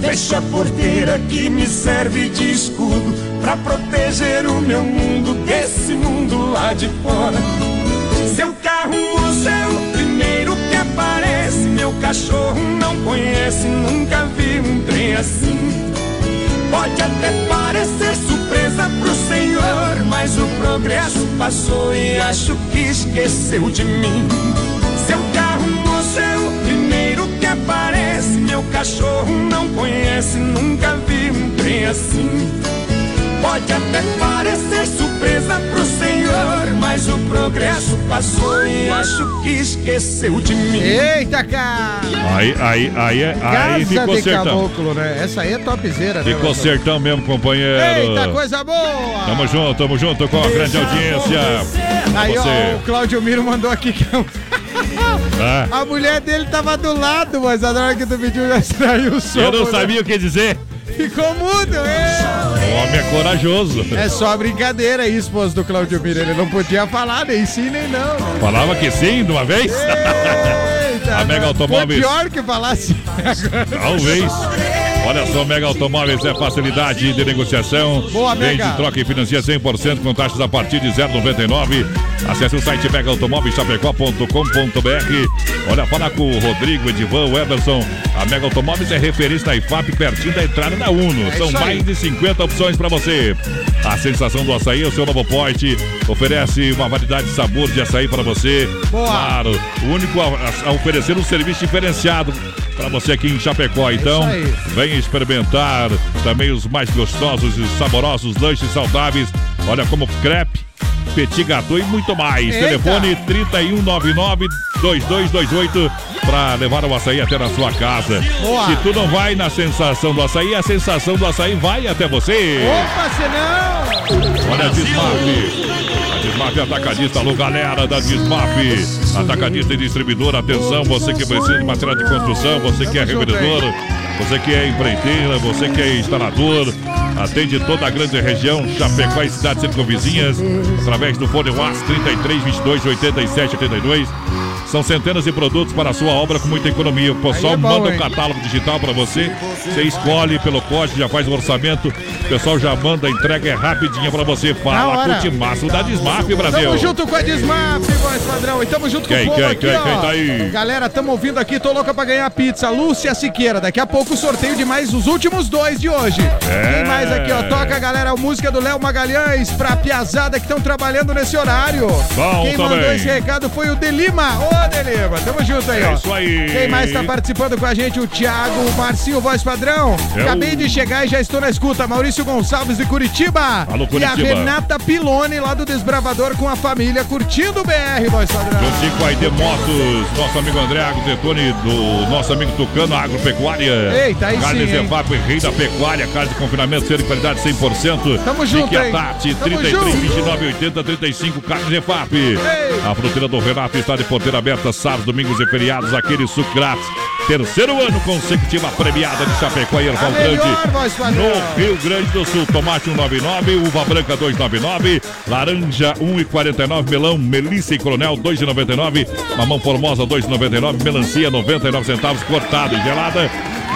Fecha a porteira que me serve de escudo pra proteger o meu mundo desse mundo lá de fora. Seu carro, moço, é o primeiro que aparece. Meu cachorro não conhece, nunca vi um trem assim. Pode até parecer surpresa pro senhor, mas o progresso passou e acho que esqueceu de mim. Seu carro, moço, é o primeiro que aparece. Meu cachorro não conhece, nunca vi um trem assim. Pode até parecer surpresa pro senhor, mas o progresso passou e acho que esqueceu de mim. Eita, cara! Aí, aí, aí, aí Casa ficou de sertão. caboclo, né? Essa aí é topzera, né? Ficou sertão mesmo, companheiro. Eita, coisa boa! Tamo junto, tamo junto com a grande audiência. Aí, ó, o Claudio Miro mandou aqui que Ah, a mulher dele tava do lado, mas na hora que tu pediu já extraiu o som. eu não né? sabia o que dizer. Ficou mudo, é. O homem é corajoso. É só brincadeira aí, esposo do Claudio Mira. Ele não podia falar nem sim nem não. né? Falava que sim de uma vez? Eita, A Mega Foi Automóveis. pior que falasse. Talvez. Olha só, Mega Automóveis é facilidade de negociação. Boa, Vende, Mega. troca e financia 100% com taxas a partir de 0,99. Acesse o site megaautomóveischapecó.com.br. Olha, fala com o Rodrigo, Edivan, o Everson. A Mega Automóveis é referência IFAP, pertinho da entrada da Uno. São isso aí. mais de 50 opções para você. A sensação do açaí é o seu novo pote. Oferece uma variedade de sabor de açaí para você. Boa. Claro, o único a, a oferecer um serviço diferenciado para você aqui em Chapecó. Então, É isso venha experimentar também os mais gostosos e saborosos lanches saudáveis. Olha como crepe, petit gâteau e muito mais. Eita. Telefone 3199-2228 para levar o açaí até na sua casa. Boa. Se tu não vai na sensação do açaí, a sensação do açaí vai até você. Opa, senão! Olha a É atacadista, alô galera da Dismaf. Atacadista e distribuidor, atenção, você que precisa de material de construção, você que é revendedor, você que é empreiteira, você que é instalador. Atende toda a grande região, Chapecó e cidades circunvizinhas, através do fone WhatsApp 33 22 87 82. São centenas de produtos para a sua obra com muita economia. O pessoal é bom, manda o catálogo digital para você. Você escolhe pelo código, já faz o orçamento. O pessoal já manda, a entrega é rapidinha para você. Fala com o timaço da Desmaf, Brasil. Tamo junto com a Desmap, voz padrão. E tamo junto Quem, com o povo quem, aqui, quem, ó. quem tá aí? Galera, tamo ouvindo aqui, tô louca pra ganhar pizza. Lúcia Siqueira, daqui a pouco o sorteio de mais os últimos dois de hoje. É. Quem mais aqui, ó? Toca, galera, a música do Léo Magalhães pra piazada que estão trabalhando nesse horário. Bom Quem mandou também. esse recado foi o Delima. Delima, tamo junto aí, É ó. isso aí. Quem mais tá participando com a gente? O Thiago, o Marcinho, voz padrão. É Acabei de chegar e já estou na escuta. Maurício Gonçalves de Curitiba. Alô, E a Curitiba. Renata Pilone, lá do Desbravador, com a família, curtindo o BR, voz padrão. Juntinho com a ID Motos, nosso amigo André Agrotone, do nosso amigo Tucano Agropecuária. Eita, aí Carne sim? Zefap, rei da pecuária, carne de confinamento, ser de qualidade 100%. Tamo junto, Fique a hein? Tati, Tamo 33, junto. 29, 80, 35, carne Zefap. A fruteira do Renato está de porteira aberta, sábados, domingos e feriados, aquele suco grátis. Terceiro ano consecutiva premiada de Chapecó e Erval A Grande. No Rio Grande do Sul, tomate 199, uva branca 299, laranja 1,49, melão, melissa e coronel 2,99, mamão formosa 2,99, melancia 99 centavos cortada e gelada,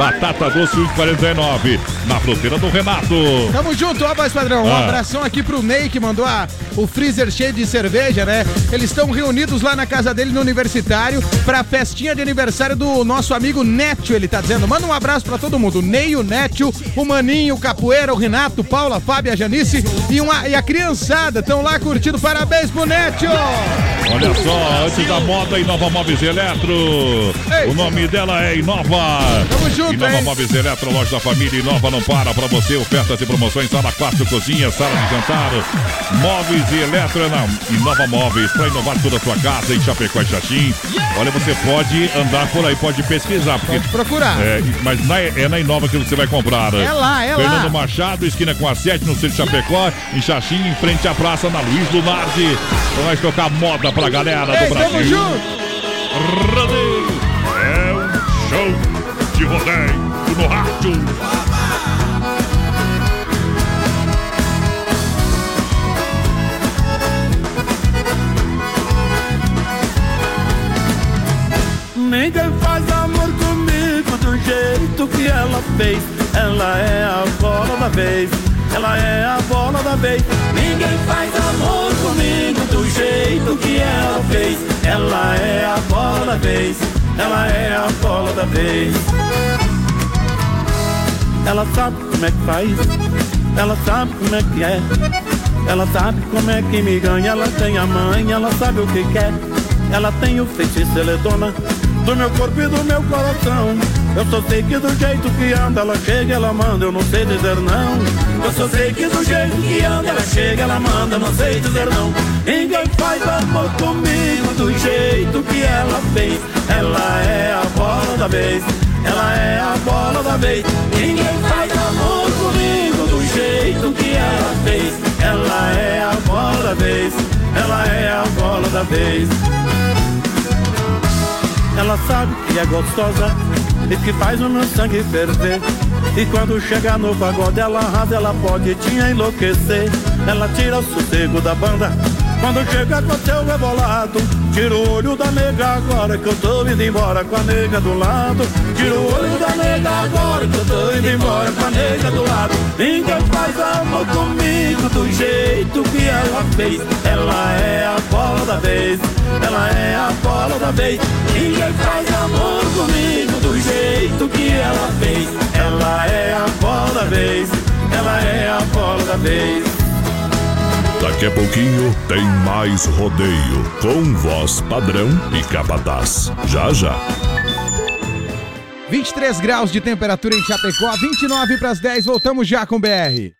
batata doce 1,49 na fruteira do Renato. Tamo junto, ó, voz padrão. Um Ah. abração aqui pro Ney, que mandou a- o freezer cheio de cerveja, né? Eles estão reunidos lá na casa dele no Universitário pra festinha de aniversário do nosso amigo Nétio, ele tá dizendo. Manda um abraço pra todo mundo. Ney, o Nétio, o Maninho, o Capoeira, o Renato, Paula, a Fábia, a Janice e, uma, e a criançada estão lá curtindo. Parabéns pro Nétio! Olha só, antes da moda, Inova Móveis Eletro. O nome dela é Inova. Tamo junto, Inova hein? Móveis Eletro, loja da família. Inova não para pra você. Ofertas e promoções, sala 4, cozinha, sala de jantar. Móveis e Eletro na Inova Móveis. Pra inovar toda a sua casa em Chapecó e Xaxim. Olha, você pode andar por aí, pode pesquisar. Porque, Pode procurar. É, mas na- é na Inova que você vai comprar. É lá, é lá. Fernando Machado, esquina com a 7, no centro de Chapecó. Em Xaxim, em frente à praça, na Luiz Lunardi. Então nós tocar moda pra galera Ei, do tamo Brasil. junto! De rodeio no rádio. Ninguém faz amor comigo do jeito que ela fez. Ela é a bola da vez. Ela é a bola da vez. Ninguém faz amor comigo do jeito que ela fez. Ela é a bola da vez. Ela é a bola da vez. Ela sabe como é que faz. Ela sabe como é que é. Ela sabe como é que me ganha. Ela tem a mãe, ela sabe o que quer. Ela tem o feitiço, ela é dona do meu corpo e do meu coração. Eu só sei que do jeito que anda, ela chega, ela manda, eu não sei dizer não. Eu só sei que do jeito que anda, ela chega, ela manda, eu não sei dizer não. Ninguém faz amor comigo do jeito que ela fez. Ela é a bola da vez. Ela é a bola da vez. Ninguém faz amor comigo do jeito que ela fez. Ela é a bola da vez. Ela é a bola da vez. Ela sabe que é gostosa. e que faz o meu sangue ferver. E quando chega no pagode ela arrasa, ela pode te enlouquecer. Ela tira o sossego da banda. Quando chega com seu rebolado, tira o olho da nega agora que eu tô indo embora com a nega do lado. Tira o olho da nega agora que eu tô indo embora com a nega do lado. Ninguém faz amor comigo do jeito que ela fez. Ela é a bola da vez, ela é a bola da vez. Ninguém faz amor comigo do jeito que ela fez. Ela é a bola da vez, ela é a bola da vez. Daqui a pouquinho tem mais rodeio com voz padrão e capataz. Já já. 23 graus de temperatura em Chapecó, 29 para as 10. Voltamos já com BR.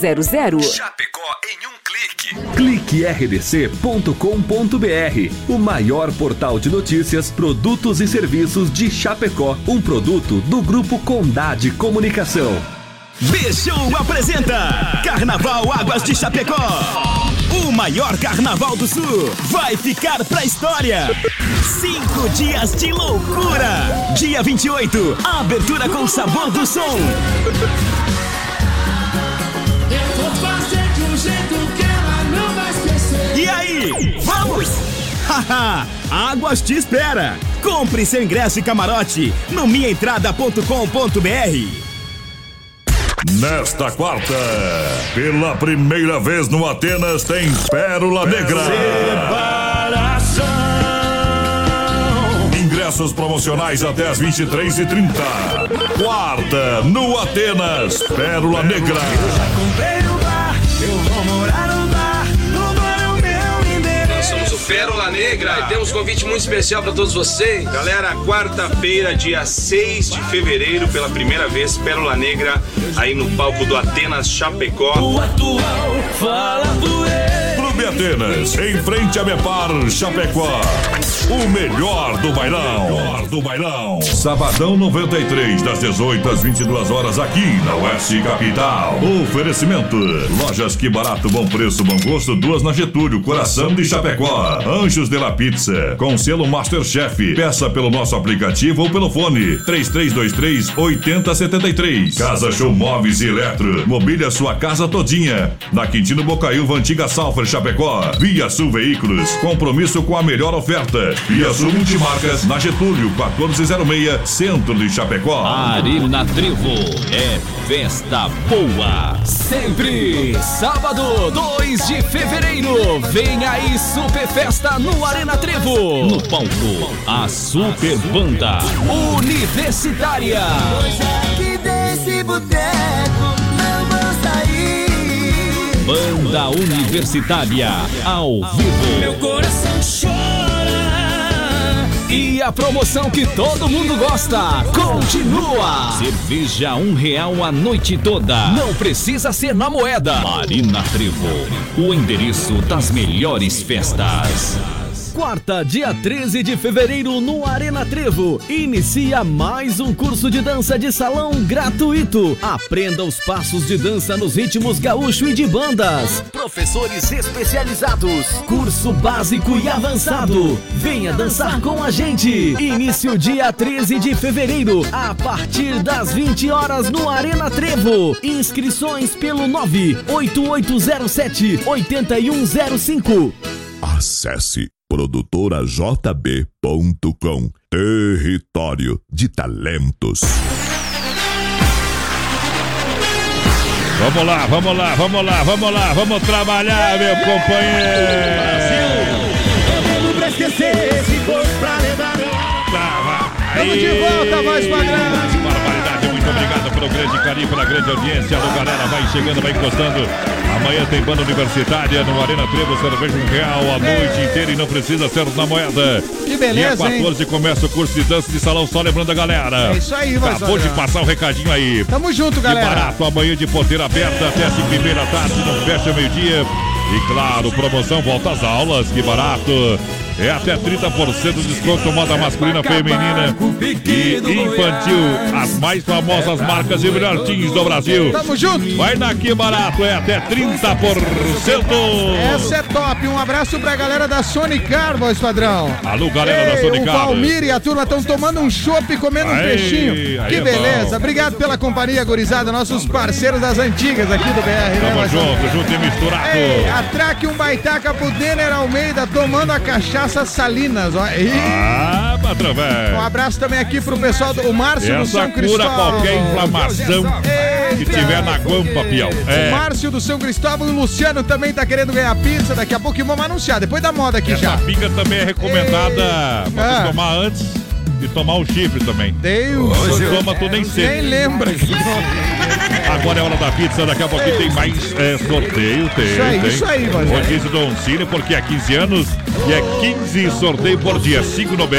3328-3100. Chapecó em um clique. Clique rdc.com.br, o maior portal de notícias, produtos e serviços de Chapecó, um produto do grupo Condade Comunicação. Bichou apresenta Carnaval Águas de Chapecó. O maior carnaval do sul vai ficar pra história. Cinco dias de loucura. Dia 28, abertura com sabor do som. E aí, vamos? Haha, Águas te espera. Compre seu ingresso e camarote no minhaentrada.com.br. Nesta quarta, pela primeira vez no Atenas, tem Pérola Negra. Ingressos promocionais até as 23h30. Quarta, no Atenas, Pérola Negra. Comprei o bar, eu vou morar Pérola Negra e temos um convite muito especial para todos vocês. Galera, quarta-feira, dia 6 de fevereiro, pela primeira vez, Pérola Negra, aí no palco do Atenas Chapecó. atual, fala do Clube Atenas, em frente a Mepar, Chapecó. O melhor do bailão. Melhor do bailão. Sabadão 93, das 18 às 22 horas, aqui na Oeste Capital. Oferecimento: Lojas Que Barato, Bom Preço, Bom Gosto, duas na Getúlio, Coração de Chapecó. Anjos de la Pizza, com selo Masterchef. Peça pelo nosso aplicativo ou pelo fone: 3323 8073. Casa Show Móveis e Eletro. Mobília sua casa todinha. Na Quintino Bocaiúva, Antiga Salfer, Chapecó. Via Sul Veículos. Compromisso com a melhor oferta. Via Sul Multimarcas, na Getúlio, 1406, Centro de Chapecó. Arena Trevo é festa boa. Sempre. Sábado, 2 de fevereiro. Vem aí Super Festa no Arena Trevo. No palco, a Super Banda Universitária. Aqui desse boteco Banda Universitária ao vivo. Meu coração chora. E a promoção que todo mundo gosta continua. Cerveja um real a noite toda. Não precisa ser na moeda. Marina Trevo, o endereço das melhores festas. Quarta, dia 13 de fevereiro, no Arena Trevo. Inicia mais um curso de dança de salão gratuito. Aprenda os passos de dança nos ritmos gaúcho e de bandas. Professores especializados. Curso básico e avançado. Venha dançar com a gente. Início dia 13 de fevereiro, a partir das 20 horas no Arena Trevo. Inscrições pelo 98807 8105. Acesse produtorajb.com Território de Talentos. Vamos lá, vamos lá, vamos lá, vamos lá, vamos trabalhar, meu companheiro. Tudo pra esquecer, se for pra lembrar. Tava Estamos de volta, voz padrão. Obrigado pelo grande carinho, pela grande audiência. Alô, galera, vai chegando, vai encostando. Amanhã tem banda universitária no Arena Trevo, cerveja um real a noite inteira e não precisa ser na moeda. Que beleza, Dia 14 começa o curso de dança de salão, só lembrando a galera. É isso aí, vai, Acabou de passar o recadinho aí. Tamo junto, galera. Que barato, amanhã de porteira aberta até as 5 e da tarde, não fecha meio-dia. E claro, promoção volta às aulas, que barato. É até 30% de desconto moda masculina, feminina e infantil. As mais famosas marcas de melhor jeans do Brasil. Tamo junto. Vai na que barato, é até 30%. Essa é top. Um abraço pra galera da Sony Car, voz padrão. Alô, galera da Ei, Sony O Car. Valmir e a turma estão tomando um chopp e comendo um Aí, peixinho. que é beleza. Obrigado pela companhia, gurizada. Nossos parceiros das antigas aqui do BR, né, Tamo padrão? junto, junto e misturado. Ei, atraque um baitaca pro Denner Almeida tomando a cachaça Salinas. Ó. Ih, Ah, patrão, velho. Um abraço também aqui pro pessoal do o Márcio do Essa São cura Cristóvão. qualquer inflamação que tiver na guampa, pião. O É. Márcio do São Cristóvão e o Luciano também tá querendo ganhar pizza. Daqui a pouco vamos anunciar. Depois da moda aqui Essa já. pinga também é recomendada pra Ah. tomar antes de tomar o chifre também. Deus. Tu toma, tu nem sente. Nem lembra. Agora é hora da pizza, daqui a pouquinho tem mais é, sorteio, tem. Isso aí, tem. isso aí, Rogério. Rodízio Don Cine, porque há 15 anos e é 15 sorteio por dia. 5 no BR,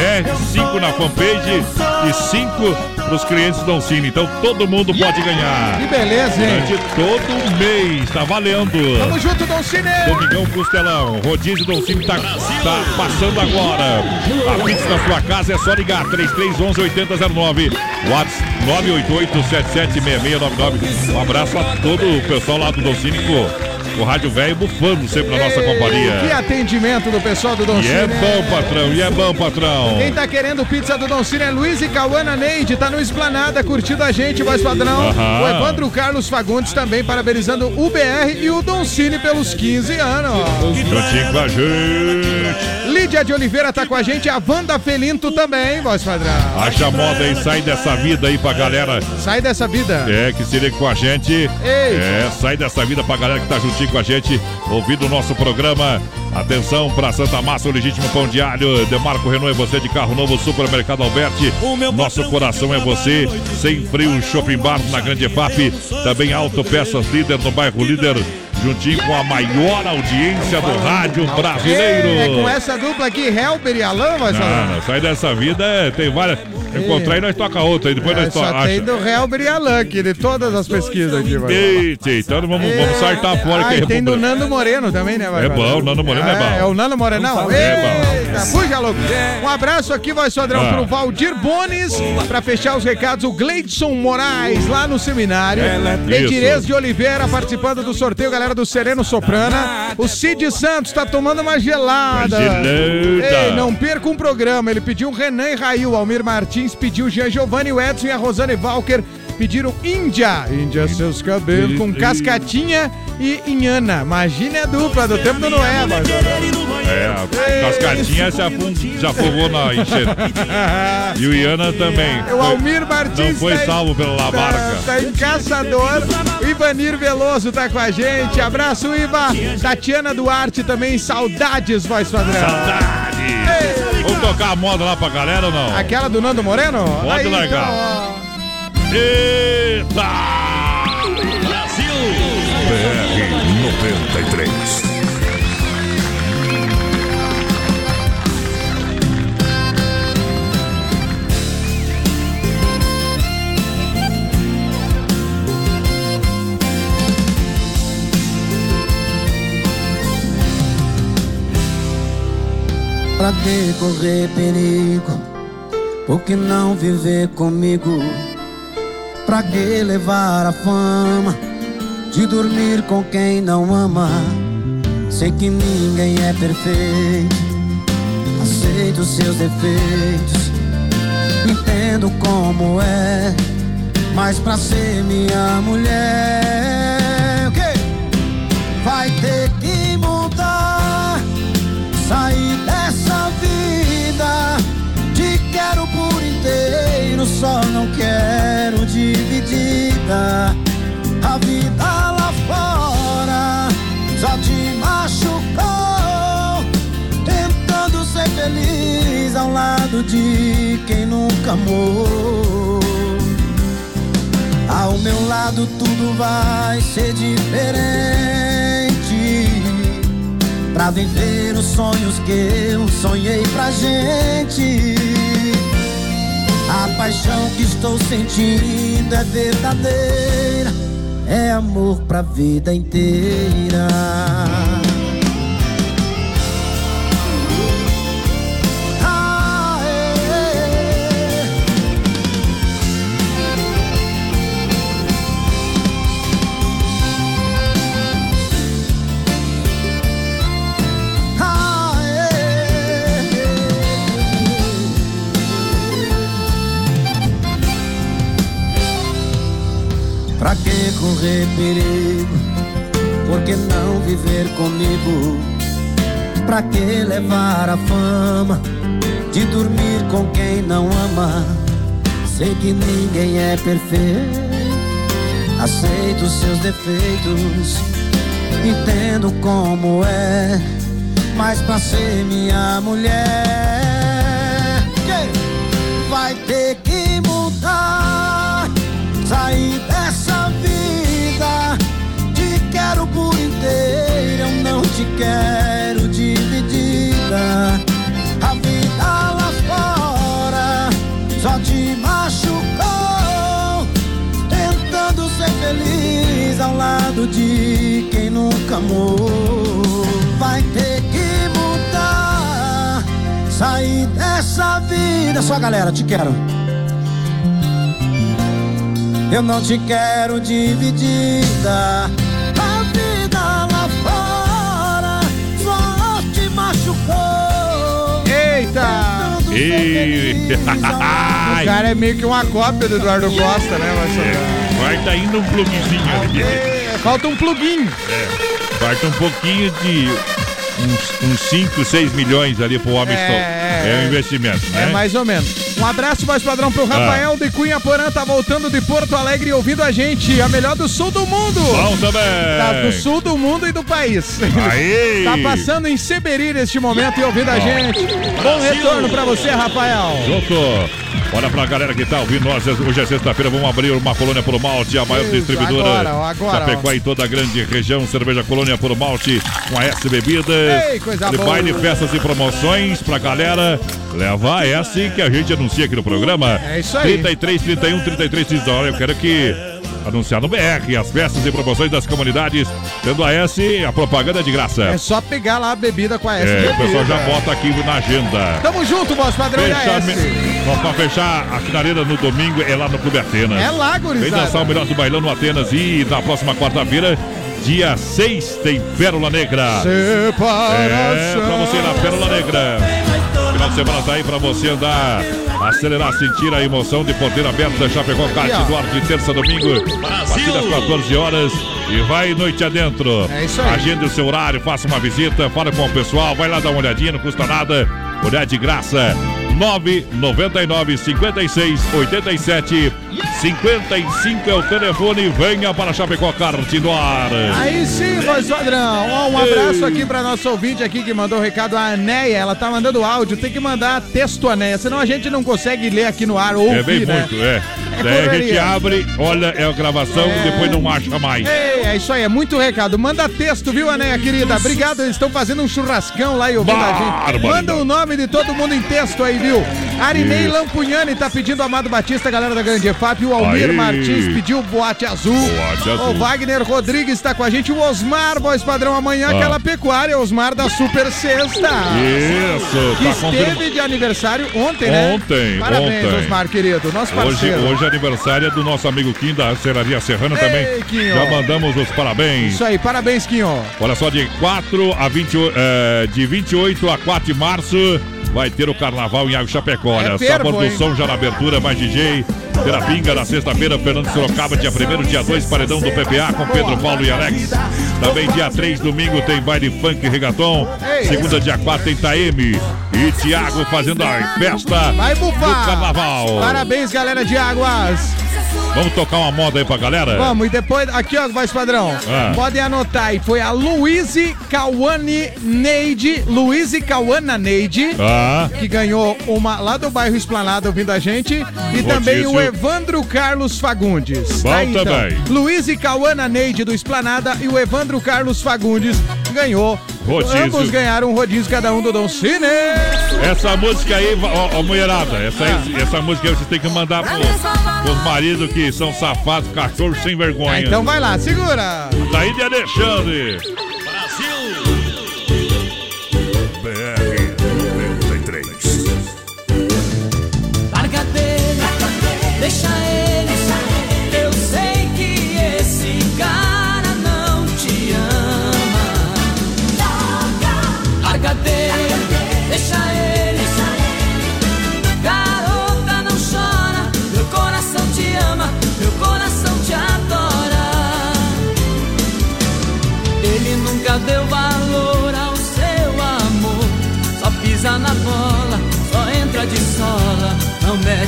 5 na fanpage e 5 pros clientes Don Cine. Então todo mundo pode ganhar. Que beleza, hein? Durante todo mês, tá valendo. Tamo junto, Dom Cine. Domingão Costelão, rodízio Don Cine tá, tá passando agora. A pizza na sua casa é só ligar 3311 8009. WhatsApp 988776699. Um abraço a todo o pessoal lá do Don Cine com o Rádio Velho bufando sempre na nossa Que companhia. atendimento do pessoal do Dom E Cine. é bom, patrão, e é bom, patrão. Quem tá querendo pizza do Don Cine é Luiz e Cauana Neide, tá no Esplanada curtindo a gente, voz padrão. Aham. O Evandro Carlos Fagundes também parabenizando o BR e o Don Cine pelos 15 anos. Juntinho com a gente. Lídia de Oliveira tá com a gente, a Wanda Felinto também, voz padrão. Acha moda aí, sai dessa vida aí pra galera. Sai dessa vida. É, que se liga com a gente. É, sai dessa vida pra galera que tá juntinho com a gente, ouvindo o nosso programa. Atenção pra Santa Massa, o legítimo pão de alho. Demarco Renault é você de carro novo, Supermercado Alberti. Nosso coração é você. Sem frio, Shopping Bar na Grande EFAP. Também Autopeças Líder no bairro Líder. Juntinho com a maior audiência do rádio brasileiro. É, com essa dupla aqui, Helber e Alan, voz padrão. Não, não, sai dessa vida, é, tem várias. Encontrar aí, nós toca outra, aí depois É, nós só toca. tem do Helber e Alan aqui, de todas as pesquisas aqui, vai. Eita, então vamos, vamos sartar fora Ah, e é tem do. Nando Moreno também, né? vai, É vai. bom, o Nando Moreno é bom. É o Nando Morenão? É Eita, fuja, louco. Um abraço aqui, voz padrão, Ah. pro Valdir Bones, pra fechar os recados, o Gleidson Moraes, lá no seminário. Edirez Isso. de Oliveira participando do sorteio, galera do Sereno Soprana. O Cid Santos tá tomando uma gelada. Ei, não perca um programa. Ele pediu Renan e Raí, o Almir Martins pediu Jean Giovanni, o Edson e a Rosane Walker pediram Índia. Índia, seus cabelos, com cascatinha e inhana. Imagina a dupla do tempo do Noé. É, a cascatinha já, afun- já afogou na enchente. E o Iana também. O Almir Martins Não foi tá salvo pela Tá, labarca. tá em caçador. O Ivanir Veloso tá com a gente. Abraço, Iva. Tatiana Duarte também. Saudades, voz padrão. Saudade. Vamos tocar a moda lá pra galera ou não? Aquela do Nando Moreno? Pode Aí, largar. então, Eita! Brasil! BR 93. Pra que correr perigo? Por que não viver comigo? Pra que levar a fama de dormir com quem não ama? Sei que ninguém é perfeito, aceito seus defeitos, entendo como é, mas pra ser minha mulher, o quê? Vai ter inteiro, só não quero dividida. A vida lá fora só te machucou, tentando ser feliz ao lado de quem nunca amou. Ao meu lado tudo vai ser diferente. Pra viver os sonhos que eu sonhei pra gente. A paixão que estou sentindo é verdadeira. É amor pra vida inteira. Pra que correr perigo? Por que não viver comigo? Pra que levar a fama de dormir com quem não ama? Sei que ninguém é perfeito. Aceito seus defeitos, entendo como é. Mas pra ser minha mulher, vai ter que mudar. Sair dessa te quero dividida. A vida lá fora só te machucou. Tentando ser feliz ao lado de quem nunca amou. Vai ter que mudar. Sair dessa vida. Só galera, te quero. Eu não te quero dividida. Machucou. Eita! E... O cara é meio que uma cópia do Eduardo Costa, né, Marcelo? Vai tá indo um plugzinho ali. É, falta um plugin. É, falta um pouquinho de uns 5, 6 milhões ali pro homem É, é, é um investimento, né? É mais ou menos. Um abraço mais padrão pro Rafael de Cunha Porã, tá voltando de Porto Alegre e ouvindo a gente, a melhor do sul do mundo. Bom também. Tá do sul do mundo e do país. Aí. tá passando em Seberi neste momento e ouvindo a gente. Bom retorno pra você, Rafael. Junto. Olha pra galera que tá ouvindo nós. Hoje é sexta-feira, vamos abrir uma colônia por malte, a maior Isso, distribuidora. agora, agora, Chapecó ó. em toda a grande região. Cerveja colônia por malte com a S Bebidas. Ei, coisa De baile, festas e promoções pra galera. Leva a S que a gente anuncia aqui no programa. É isso aí. 33, 31, 33, 30. Olha, eu quero que anunciar no BR as festas e promoções das comunidades. Tendo a S, a propaganda é de graça. É só pegar lá a bebida com a S. É, o pessoal já bota aqui na agenda. Tamo junto, voz padrão Fecha. Nós pra fechar a finaleira no domingo é lá no Clube Atenas. É lá, Vem gurizada. dançar o melhor do bailão no Atenas e na próxima quarta-feira, dia 6, tem Pérola Negra. Separação. É, pra você ir na Pérola Negra. Final de semana tá aí pra você andar, acelerar, sentir a emoção de porteira aberta. Chapecó, ó. Duarte, terça, domingo. A partir das 14 horas. E vai noite adentro. É isso aí. Agende o seu horário, faça uma visita, fala com o pessoal, vai lá dar uma olhadinha, não custa nada. Olhar de graça. 999 56 87 55 é o telefone. Venha para Chapecó ar. Aí sim, voz padrão. Ó, um abraço aqui pra nossa ouvinte aqui que mandou o recado, a Anéia. Ela tá mandando áudio, tem que mandar texto, Anéia, senão a gente não consegue ler aqui no ar ou É ouvir, bem né? muito, é. É Daí a gente abre, olha, é a gravação, depois não acha mais. Ei, é isso aí, é muito recado. Manda texto, viu, Anéia, querida? Obrigado, eles estão fazendo um churrascão lá e ouvindo a gente. Manda o nome de todo mundo em texto aí, viu? Arinei. Lampugnani tá pedindo Amado Batista, galera da Grande EFAP. O Almir Aí. Martins pediu Boate Azul. Boate Azul. O Wagner Rodrigues tá com a gente. O Osmar, voz padrão, amanhã Ah. aquela pecuária, Osmar da Super Sexta. Isso, Que tá esteve confirmado. de aniversário ontem, né? Ontem, Parabéns, ontem. Osmar, querido. Nosso Hoje, parceiro. hoje é aniversário do nosso amigo Kim da Serraria Serrana Ei, também. Quinho. Já mandamos os parabéns. Isso aí, parabéns, Quinho. Olha só, de 4 a 20, eh, de 28 a 4 de março vai ter o carnaval em Água Chapecó. Olha, É sábado hein? do som já na abertura, mais DJ. Terapinga na sexta-feira, Fernando Sorocaba, dia 1 dia 2, paredão do PPA com Pedro Paulo e Alex. Também dia 3, domingo, tem baile funk e regaton. Segunda, dia 4, tem Taeme e Thiago fazendo a festa do carnaval. Parabéns, galera de Águas. Vamos tocar uma moda aí pra galera? Vamos, e depois, aqui ó, voz padrão. Ah. Podem anotar aí. Foi a Luíse Cauane Neide, Luíse Cauana Neide, Ah. que ganhou uma lá do bairro Esplanada ouvindo a gente. E também o Evandro Carlos Fagundes. Bom então. também. Luíse Cauana Neide do Esplanada e o Evandro Carlos Fagundes ganhou. Rodízio. Ambos ganharam um rodízio cada um do Dom Cine. Essa música aí, ó, ó mulherada, essa, aí- essa música aí você tem que mandar pro, pros maridos que são safados, cachorros sem vergonha. Ah, então vai lá, segura. Daí de Alexandre.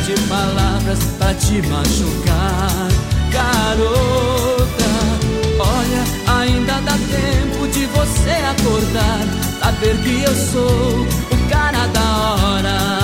Mede palavras pra te machucar. Garota, olha, ainda dá tempo de você acordar. Saber que eu sou o cara da hora.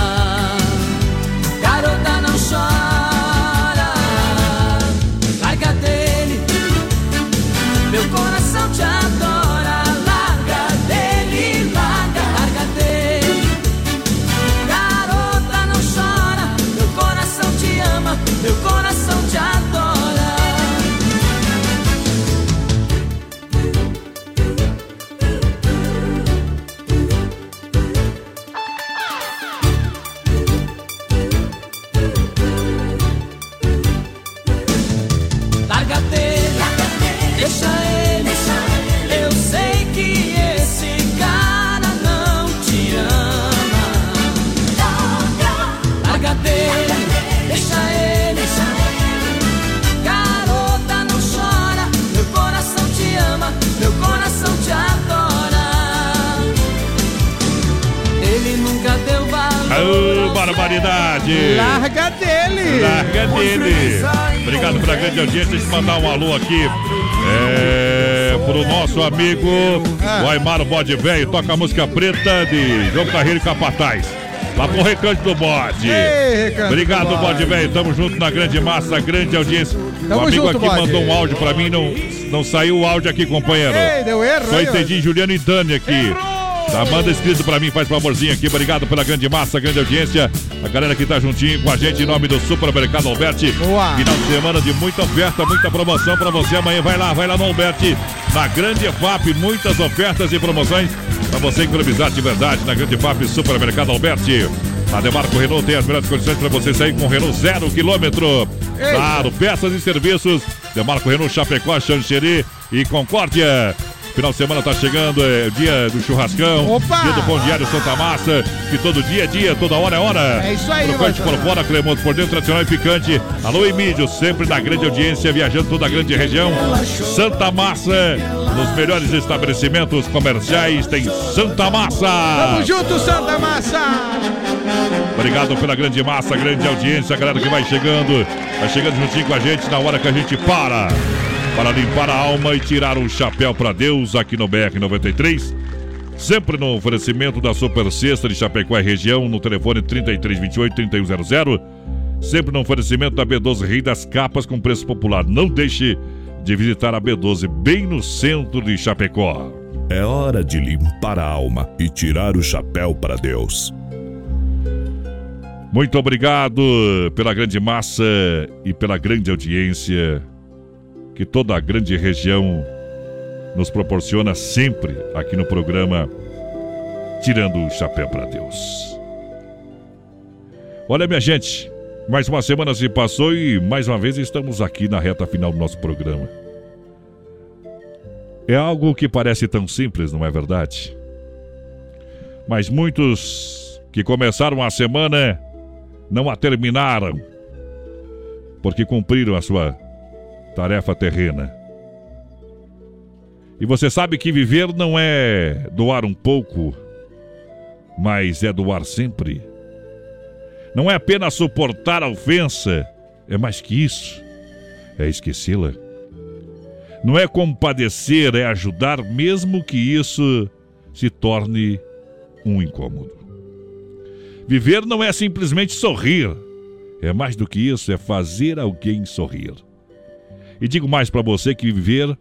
Dele! Obrigado pela grande audiência. Deixa eu mandar um alô aqui. É, pro nosso amigo Ah. o Aymar Bode Velho. Toca a música preta de João Carreiro e Capataz. Lá pro Recanto do Bode. Ei, Obrigado, Bode. Bode Velho. Tamo junto na grande massa, grande audiência. Tamo o amigo junto, aqui Bode. mandou um áudio pra mim, não, não saiu o áudio aqui, companheiro. Ei, deu erro, Só entendi Juliano e Dani aqui. Tá, manda escrito pra mim, faz favorzinho aqui. Obrigado pela grande massa, grande audiência. A galera que tá juntinho com a gente em nome do Supermercado Alberti. Boa. Final de semana de muita oferta, muita promoção pra você amanhã. Vai lá, vai lá no Alberti, na Grande FAP. Muitas ofertas e promoções pra você economizar de verdade na Grande FAP Supermercado Alberti. A Demarco Renault tem as melhores condições para você sair com o Renault zero quilômetro. Claro, peças e serviços. Demarco Renault Chapecó, Xanxerê e Concórdia. Final de semana tá chegando, é dia do churrascão, Opa! dia do pão diário Santa Massa, que todo dia é dia, toda hora é hora. É isso aí, Crocante por fora, cremoso por dentro, tradicional e picante. Alô, Emílio, sempre na grande audiência, viajando toda a grande região. Santa Massa, nos melhores estabelecimentos comerciais, tem Santa Massa. Tamo junto, Santa Massa! Obrigado pela grande massa, grande audiência, a galera que vai chegando, vai chegando juntinho com a gente na hora que a gente para. Para limpar a alma e tirar o chapéu para Deus aqui no BR 93. Sempre no oferecimento da Super Sexta de Chapecó e região, no telefone 3328-3100. Sempre no oferecimento da B12 Rei das Capas com preço popular. Não deixe de visitar a B12 bem no centro de Chapecó. É hora de limpar a alma e tirar o chapéu para Deus. Muito obrigado pela grande massa e pela grande audiência que toda a grande região nos proporciona sempre aqui no programa Tirando o Chapéu para Deus. Olha, minha gente, mais uma semana se passou e mais uma vez estamos aqui na reta final do nosso programa. É algo que parece tão simples, não é verdade? Mas muitos que começaram a semana não a terminaram, porque cumpriram a sua tarefa terrena. E você sabe que viver não é doar um pouco, mas é doar sempre. Não é apenas suportar a ofensa, é mais que isso. É esquecê-la? Não é compadecer, é ajudar, mesmo que isso se torne um incômodo. Viver não é simplesmente sorrir, é mais do que isso, é fazer alguém sorrir. E digo mais para você que viver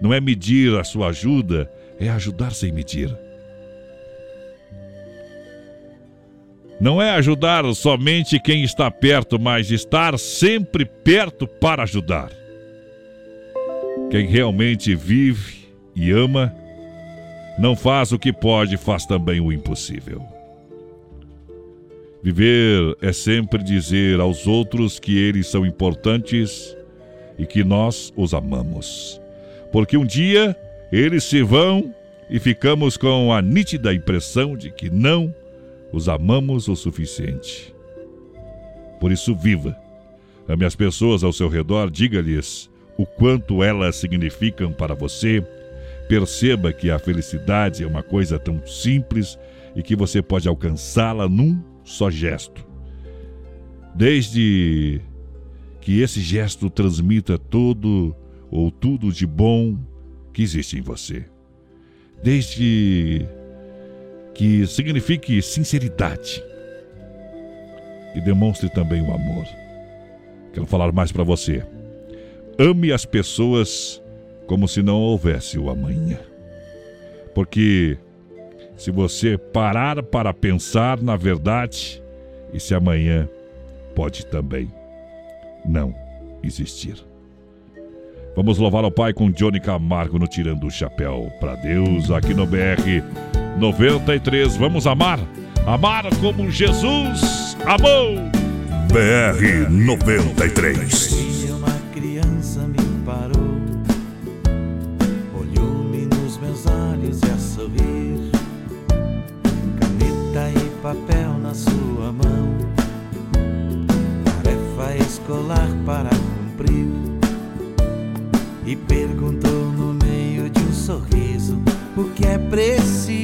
não é medir a sua ajuda, é ajudar sem medir. Não é ajudar somente quem está perto, mas estar sempre perto para ajudar. Quem realmente vive e ama, não faz o que pode, faz também o impossível. Viver é sempre dizer aos outros que eles são importantes e que nós os amamos. Porque um dia eles se vão e ficamos com a nítida impressão de que não os amamos o suficiente. Por isso, viva. Ame as pessoas ao seu redor, diga-lhes o quanto elas significam para você. Perceba que a felicidade é uma coisa tão simples e que você pode alcançá-la num só gesto. Desde que esse gesto transmita todo ou tudo de bom que existe em você. Desde que signifique sinceridade e demonstre também o amor. Quero falar mais para você. Ame as pessoas como se não houvesse o amanhã. Porque se você parar para pensar na verdade, esse amanhã pode também não existir. Vamos louvar o Pai com Johnny Camargo no Tirando o Chapéu para Deus aqui no BR 93. Vamos amar, amar como Jesus amou. BR 93. papel para cumprir. E perguntou no meio de um sorriso o que é preciso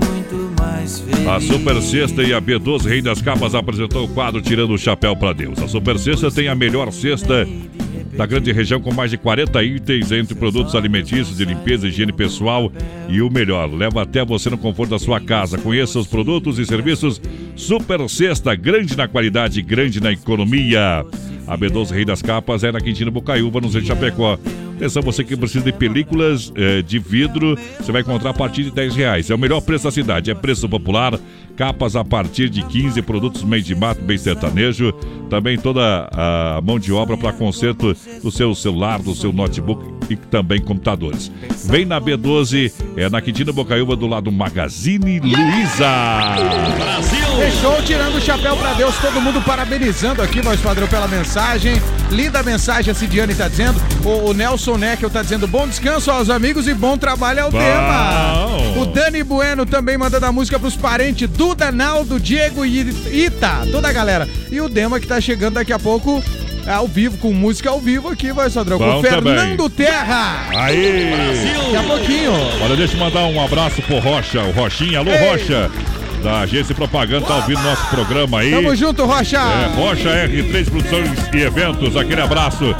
A Super Sexta e a B12 Rei das Capas apresentou o quadro Tirando o Chapéu para Deus. A Super Sexta tem a melhor cesta da grande região com mais de 40 itens entre produtos alimentícios de limpeza higiene pessoal e o melhor, leva até você no conforto da sua casa. Conheça os produtos e serviços Super Sexta, grande na qualidade, grande na economia. A B12 Rei das Capas é na Quintino Bocaiúva, no Zé Chapecó. Atenção, você que precisa de películas eh, de vidro, você vai encontrar a partir de 10 reais. É o melhor preço da cidade, é preço popular. Capas a partir de 15, produtos meio de mato, bem sertanejo. Também toda a mão de obra para conserto do seu celular, do seu notebook e também computadores. Vem na B12, é na Quintino Bocaiúva, do lado Magazine Luiza. Fechou, tirando o chapéu pra Deus, todo mundo parabenizando aqui, voz padrão, pela mensagem. Linda mensagem, a Cidiane tá dizendo. O, o Nelson Neckel tá dizendo bom descanso aos amigos e bom trabalho ao Bom. tema. O Dani Bueno também mandando a música pros parentes Duda, Naldo, Diego e Ita, toda a galera. E o Dema que tá chegando daqui a pouco ao vivo, com música ao vivo aqui, voz padrão, com o Fernando Terra. Aí! Daqui a pouquinho. Olha, deixa eu mandar um abraço pro Rocha, o Rochinha. Alô, Ei. Rocha! Da agência Propaganda, tá ouvindo nosso programa aí. Tamo junto, Rocha. É, Rocha R3 Produções e Eventos, aquele abraço.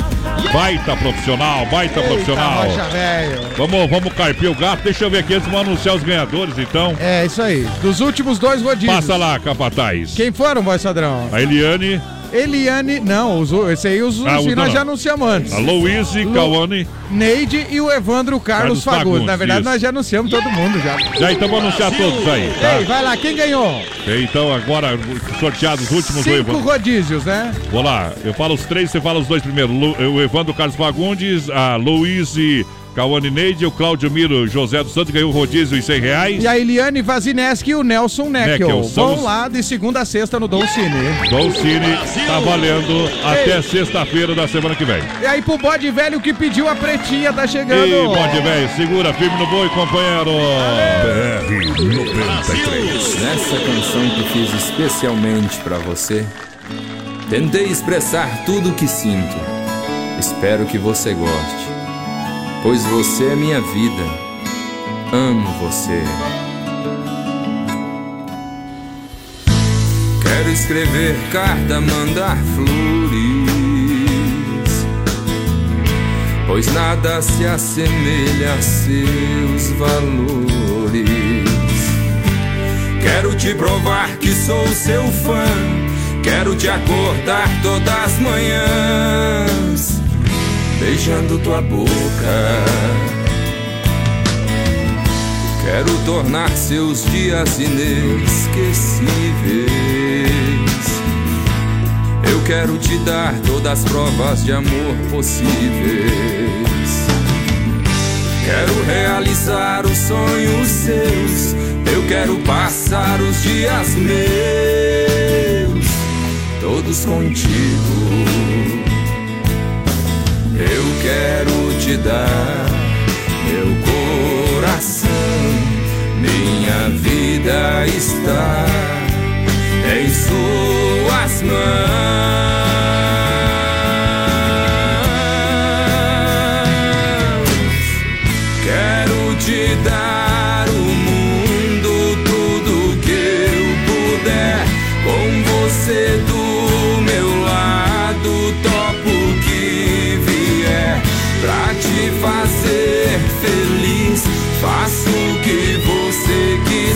Baita profissional, baita profissional. Rocha, velho. Vamos, vamos carpir o gato. Deixa eu ver aqui, eles vão anunciar os ganhadores, então. É, isso aí. Dos últimos dois rodízios. Passa lá, capataz. Quem foram, voz padrão? A Eliane, Eliane, não, os, esse aí os, Ah, os nós não. já anunciamos antes. a Louise, Cauane. Neide e o Evandro Carlos, Carlos Fagundes. Na verdade, isso. nós já anunciamos todo mundo já. Já então vamos anunciar todos aí, tá? Ei, vai lá, quem ganhou? Então agora, sorteados os últimos do Cinco Evandro. rodízios, né? Vou lá, eu falo os três, você fala os dois primeiro. Lu- o Evandro Carlos Fagundes, a Luiz Cauane Neide, o Cláudio Miro José dos Santos ganhou o rodízio em 100 reais. E a Eliane Vazineski e o Nelson Neckel. Neckel, Vão os- lá de segunda a sexta no Dom Cine. Dolcine tá valendo até sexta-feira da semana que vem. E aí pro bode velho que pediu a pretinha, tá chegando. Ei, pode velho, segura firme no boi, companheiro. Nessa canção que fiz especialmente pra você, tentei expressar tudo o que sinto. Espero que você goste, pois você é minha vida. Amo você. Quero escrever carta, mandar flores, pois nada se assemelha a seus valores. Quero te provar que sou seu fã. Quero te acordar todas as manhãs, beijando tua boca. Quero tornar seus dias inesquecíveis. Eu quero te dar todas as provas de amor possíveis. Quero realizar os sonhos seus. Eu quero passar os dias meus, todos contigo. Eu quero te dar meu coração. Minha vida está em suas mãos.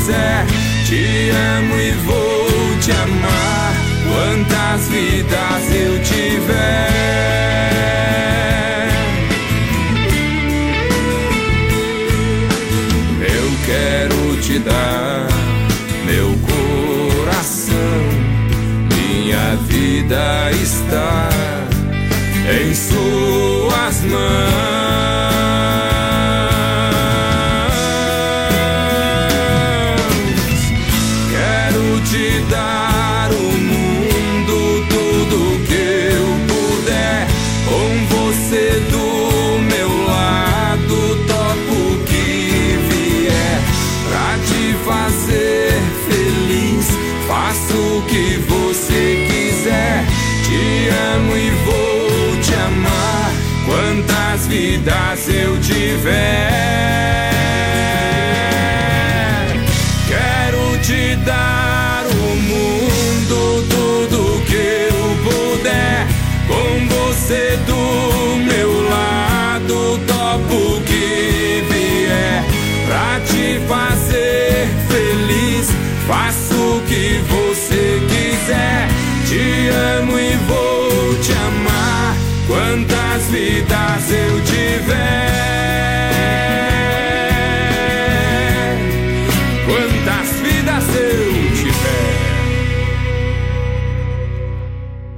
Quiser. Te amo e vou te amar. Quantas vidas eu tiver. Eu quero te dar meu coração. Minha vida está em suas mãos. see